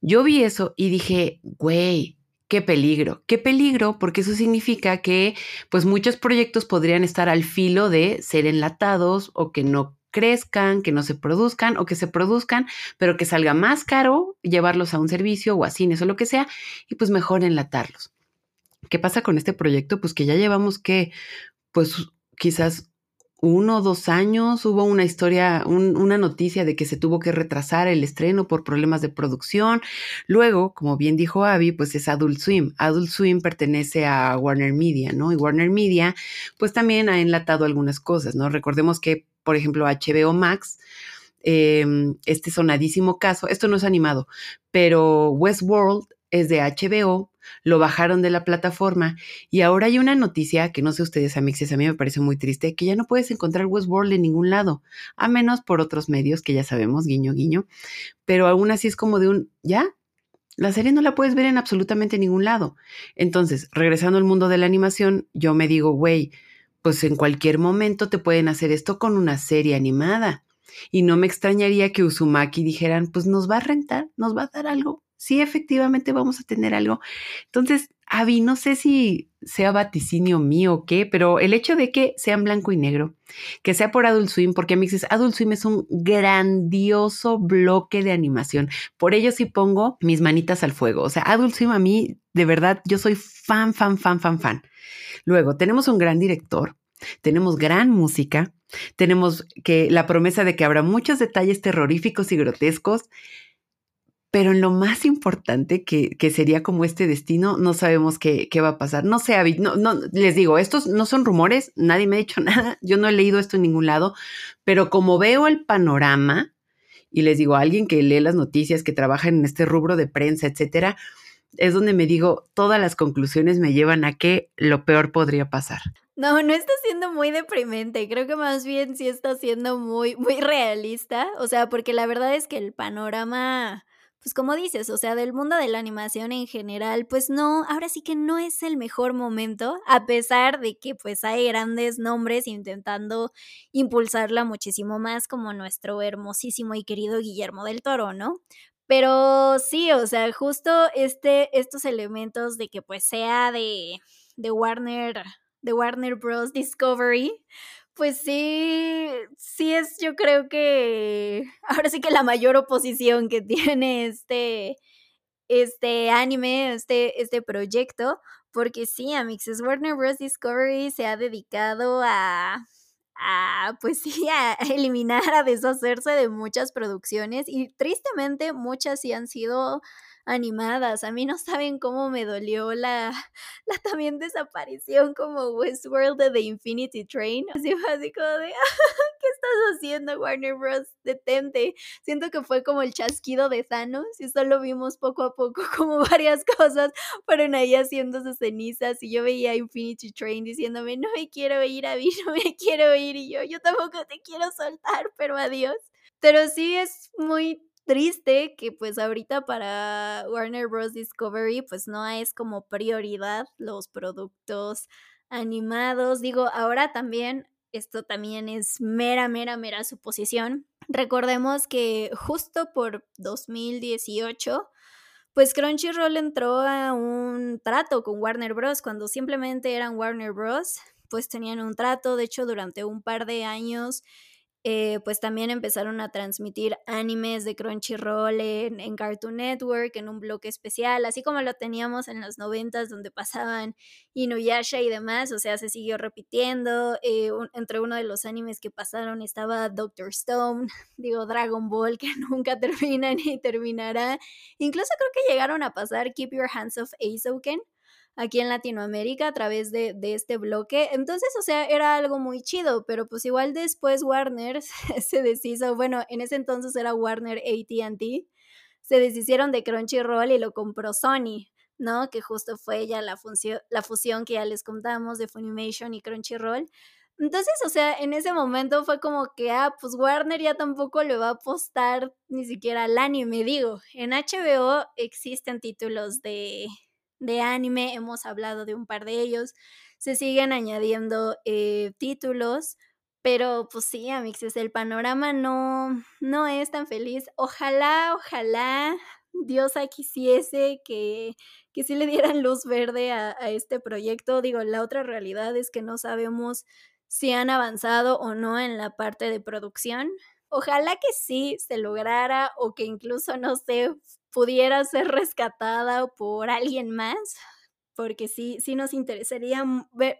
Yo vi eso y dije, güey, qué peligro, qué peligro, porque eso significa que pues muchos proyectos podrían estar al filo de ser enlatados o que no crezcan, que no se produzcan o que se produzcan, pero que salga más caro llevarlos a un servicio o a cines o lo que sea y pues mejor enlatarlos. ¿Qué pasa con este proyecto? Pues que ya llevamos que pues quizás uno o dos años hubo una historia, una noticia de que se tuvo que retrasar el estreno por problemas de producción. Luego, como bien dijo Abby, pues es Adult Swim. Adult Swim pertenece a Warner Media, ¿no? Y Warner Media, pues también ha enlatado algunas cosas, ¿no? Recordemos que, por ejemplo, HBO Max, em, este sonadísimo caso, esto no es animado, pero Westworld es de HBO, lo bajaron de la plataforma y ahora hay una noticia que no sé ustedes, amixes, a mí me parece muy triste, que ya no puedes encontrar Westworld en ningún lado, a menos por otros medios que ya sabemos, guiño, guiño, pero aún así es como de un, ¿ya? La serie no la puedes ver en absolutamente ningún lado. Entonces, regresando al mundo de la animación, yo me digo, güey, pues en cualquier momento te pueden hacer esto con una serie animada. Y no me extrañaría que Uzumaki dijeran, pues nos va a rentar, nos va a dar algo sí, efectivamente vamos a tener algo. Entonces, Avi, no sé si sea vaticinio mío o qué, pero el hecho de que sea en blanco y negro, que sea por Adult Swim, porque a mí dices, Adult Swim es un grandioso bloque de animación. Por ello sí pongo mis manitas al fuego. O sea, Adult Swim a mí, de verdad, yo soy fan, fan, fan, fan, fan. Luego, tenemos un gran director, tenemos gran música, tenemos que la promesa de que habrá muchos detalles terroríficos y grotescos, pero en lo más importante que, que sería como este destino, no sabemos qué, qué, va a pasar. No sé, no, no, les digo, estos no son rumores, nadie me ha dicho nada, yo no he leído esto en ningún lado, pero como veo el panorama, y les digo a alguien que lee las noticias, que trabaja en este rubro de prensa, etcétera, es donde me digo, todas las conclusiones me llevan a que lo peor podría pasar. No, no está siendo muy deprimente, creo que más bien sí está siendo muy, muy realista, o sea, porque la verdad es que el panorama, pues como dices, o sea, del mundo de la animación en general, pues no, ahora sí que no es el mejor momento, a pesar de que pues hay grandes nombres intentando impulsarla muchísimo más como nuestro hermosísimo y querido Guillermo del Toro, ¿no? Pero sí, o sea, justo este, estos elementos de que pues sea de, de Warner, de Warner Bros. Discovery, pues sí, sí es yo creo que ahora sí que la mayor oposición que tiene este, este anime, este, este proyecto, porque sí, Amixes Warner Bros. Discovery se ha dedicado a a, pues sí, a eliminar, a deshacerse de muchas producciones y tristemente muchas sí han sido animadas. A mí no saben cómo me dolió la, la también desaparición como Westworld de The Infinity Train. Así fue así como de, ¿qué estás haciendo Warner Bros? Detente. Siento que fue como el chasquido de Thanos y solo vimos poco a poco como varias cosas fueron ahí haciéndose cenizas y yo veía Infinity Train diciéndome, no me quiero ir a mí, no me quiero ir y yo, yo tampoco te quiero soltar, pero adiós. Pero sí es muy triste que pues ahorita para Warner Bros. Discovery pues no es como prioridad los productos animados. Digo, ahora también, esto también es mera, mera, mera suposición. Recordemos que justo por 2018 pues Crunchyroll entró a un trato con Warner Bros. cuando simplemente eran Warner Bros. pues tenían un trato, de hecho durante un par de años eh, pues también empezaron a transmitir animes de Crunchyroll en, Cartoon Network, en un bloque especial, así como lo teníamos en los noventas donde pasaban Inuyasha y demás, o sea, se siguió repitiendo, eh, entre uno de los animes que pasaron estaba Doctor Stone, digo Dragon Ball, que nunca termina ni terminará, incluso creo que llegaron a pasar Keep Your Hands Off Aizouken, aquí en Latinoamérica a través de, este bloque. Entonces, o sea, era algo muy chido, pero pues igual después Warner se deshizo, bueno, en ese entonces era Warner ATT, se deshicieron de Crunchyroll y lo compró Sony. ¿no? Que justo fue ya la, la fusión que ya les contamos de Funimation y Crunchyroll. Entonces, o sea, en ese momento fue como que, ah, pues Warner ya tampoco le va a apostar ni siquiera al anime. Digo, en HBO existen títulos de, de anime, hemos hablado de un par de ellos, se siguen añadiendo eh, títulos, pero pues sí, Amixes, el panorama no, no es tan feliz. Ojalá, ojalá Diosa quisiese que, que sí le dieran luz verde a, a este proyecto. Digo, la otra realidad es que no sabemos si han avanzado o no en la parte de producción. Ojalá que sí se lograra o que incluso, no sé, pudiera ser rescatada por alguien más, porque sí, sí nos interesaría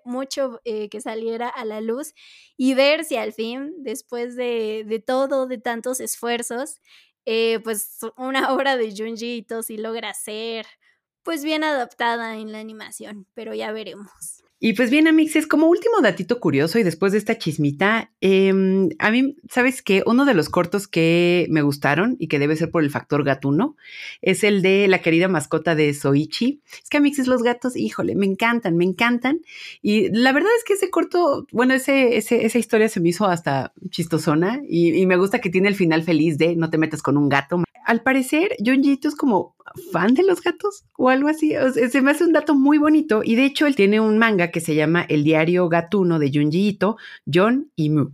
mucho eh, que saliera a la luz y ver si al fin, después de, todo, de tantos esfuerzos, eh, pues una obra de Junji Ito sí logra ser pues bien adaptada en la animación, pero ya veremos. Y pues bien, Amixes, como último datito curioso y después de esta chismita, em, a mí, ¿sabes qué? Uno de los cortos que me gustaron y que debe ser por el factor gatuno es el de la querida mascota de Soichi. Es que Amixes, los gatos, híjole, me encantan, me encantan. Y la verdad es que ese corto, bueno, ese, esa historia se me hizo hasta chistosona y, y me gusta que tiene el final feliz de no te metas con un gato. Al parecer, John Jito es como fan de los gatos o algo así. se me hace un dato muy bonito y de hecho él tiene un manga que se llama El diario gatuno de Junji Ito, John y Mu.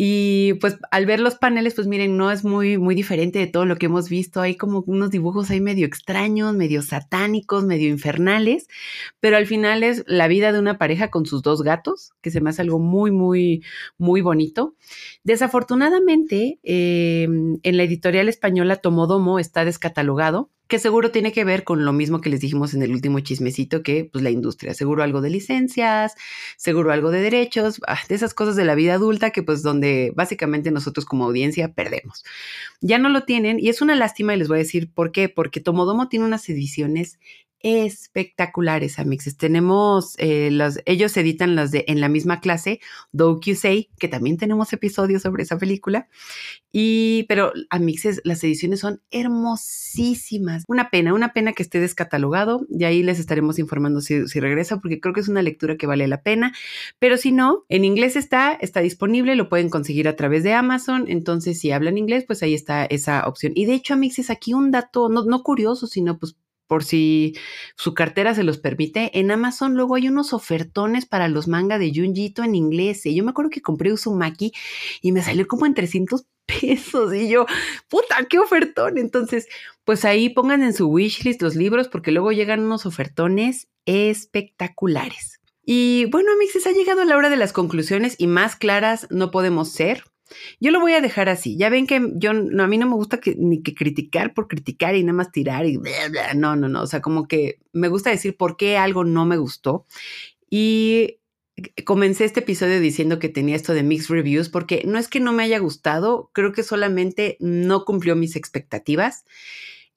Y pues al ver los paneles, pues miren, no es muy, muy diferente de todo lo que hemos visto. Hay como unos dibujos ahí medio extraños, medio satánicos, medio infernales, pero al final es la vida de una pareja con sus dos gatos, que se me hace algo muy, muy, muy bonito. Desafortunadamente, em, en la editorial española Tomodomo está descatalogado que seguro tiene que ver con lo mismo que les dijimos en el último chismecito, que pues la industria, seguro algo de licencias, seguro algo de derechos, ah, de esas cosas de la vida adulta que pues donde básicamente nosotros como audiencia perdemos. Ya no lo tienen y es una lástima y les voy a decir por qué, porque Tomodomo tiene unas ediciones espectaculares, amixes. Tenemos, eh, los, ellos editan las de en la misma clase, Say, que también tenemos episodios sobre esa película. Y, pero, amixes, las ediciones son hermosísimas. Una pena, una pena que esté descatalogado. Y ahí les estaremos informando si, si regresa, porque creo que es una lectura que vale la pena. Pero si no, en inglés está, está disponible, lo pueden conseguir a través de Amazon. Entonces, si hablan inglés, pues ahí está esa opción. Y de hecho, amixes, aquí un dato, no, no curioso, sino pues por si su cartera se los permite, en Amazon luego hay unos ofertones para los manga de Junjito en inglés. Y yo me acuerdo que compré Uzumaki y me salió como en 300 pesos. Y yo, puta, qué ofertón. Entonces, pues ahí pongan en su wishlist los libros porque luego llegan unos ofertones espectaculares. Y bueno, amigos, ha llegado la hora de las conclusiones y más claras no podemos ser. Yo lo voy a dejar así. Ya ven que yo no, a mí no me gusta ni que criticar por criticar y nada más tirar y bla, bla. No, no, no. O sea, como que me gusta decir por qué algo no me gustó. Y comencé este episodio diciendo que tenía esto de mixed reviews porque no es que no me haya gustado, creo que solamente no cumplió mis expectativas.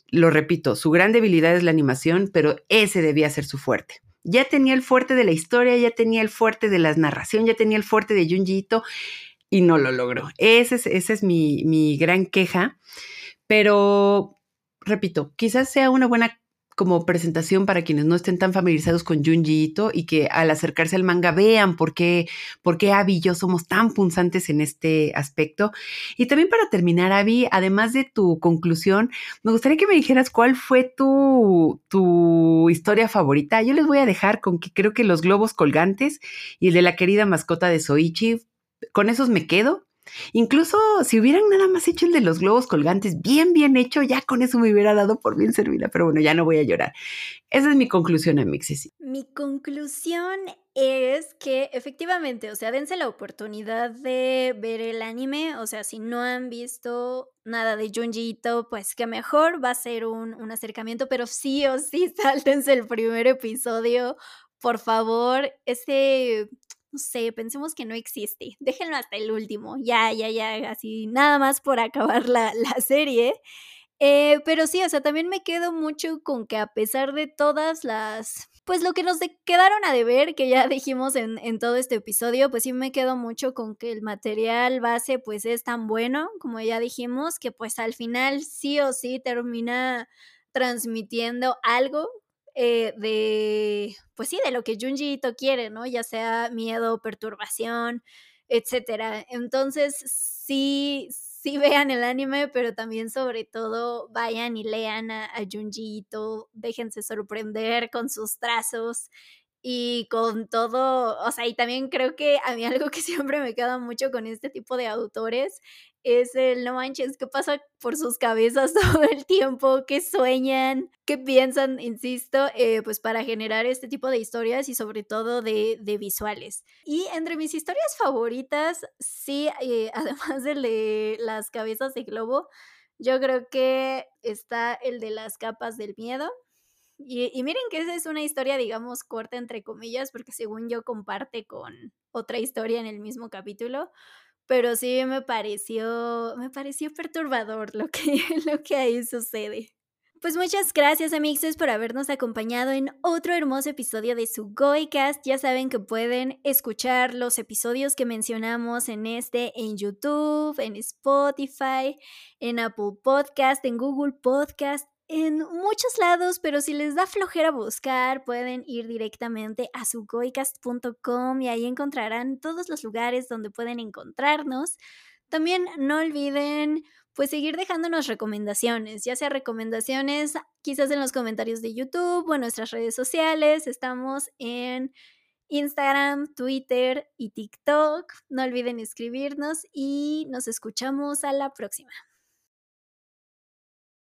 Lo repito, su gran debilidad es la animación, pero ese debía ser su fuerte. Ya tenía el fuerte de la historia, ya tenía el fuerte de la narración, ya tenía el fuerte de Junjiito y no lo logró. Esa es, es mi, mi gran queja, pero repito, quizás sea una buena como presentación para quienes no estén tan familiarizados con Junji y que al acercarse al manga vean por qué, por qué y yo somos tan punzantes en este aspecto. Y también para terminar, Abby, además de tu conclusión, me gustaría que me dijeras cuál fue tu, tu historia favorita. Yo les voy a dejar con que creo que los globos colgantes y el de la querida mascota de Soichi con esos me quedo. Incluso si hubieran nada más hecho el de los globos colgantes bien, bien hecho, ya con eso me hubiera dado por bien servida. Pero bueno, ya no voy a llorar. Esa es mi conclusión, Amixis. Mi conclusión es que efectivamente, o sea, dense la oportunidad de ver el anime. O sea, si no han visto nada de Junji pues que mejor va a ser un, un acercamiento, pero sí o sí, sáltense el primer episodio. Por favor, ese no sé, pensemos que no existe. Déjenlo hasta el último. Ya, ya, ya, así, nada más por acabar la, la serie. Eh, pero sí, o sea, también me quedo mucho con que a pesar de todas las, pues lo que nos quedaron a deber, que ya dijimos en, en, todo este episodio, pues sí me quedo mucho con que el material base pues es tan bueno, como ya dijimos, que pues al final sí o sí termina transmitiendo algo eh, de, pues sí, de lo que Junji Ito quiere, ¿no? Ya sea miedo, perturbación, etcétera. Entonces, sí, sí vean el anime, pero también sobre todo vayan y lean a, a Junji déjense sorprender con sus trazos y con todo, o sea, y también creo que a mí algo que siempre me queda mucho con este tipo de autores es el no manches, qué pasa por sus cabezas todo el tiempo, qué sueñan, qué piensan, insisto, eh, pues para generar este tipo de historias y sobre todo de, de visuales. Y entre mis historias favoritas, sí, eh, además del de las cabezas de globo, yo creo que está el de las capas del miedo. Y, y, miren que esa es una historia, digamos, corta entre comillas, porque según yo comparte con otra historia en el mismo capítulo, pero sí me pareció, me pareció perturbador lo que, lo que ahí sucede. Pues muchas gracias amixes por habernos acompañado en otro hermoso episodio de su Goicast. Ya saben que pueden escuchar los episodios que mencionamos en este en YouTube, en Spotify, en Apple Podcast, en Google Podcast en muchos lados, pero si les da flojera buscar, pueden ir directamente a sugoicast.com y ahí encontrarán todos los lugares donde pueden encontrarnos. También no olviden pues seguir dejándonos recomendaciones, ya sea recomendaciones quizás en los comentarios de YouTube o en nuestras redes sociales. Estamos en Instagram, Twitter y TikTok. No olviden escribirnos y nos escuchamos a la próxima.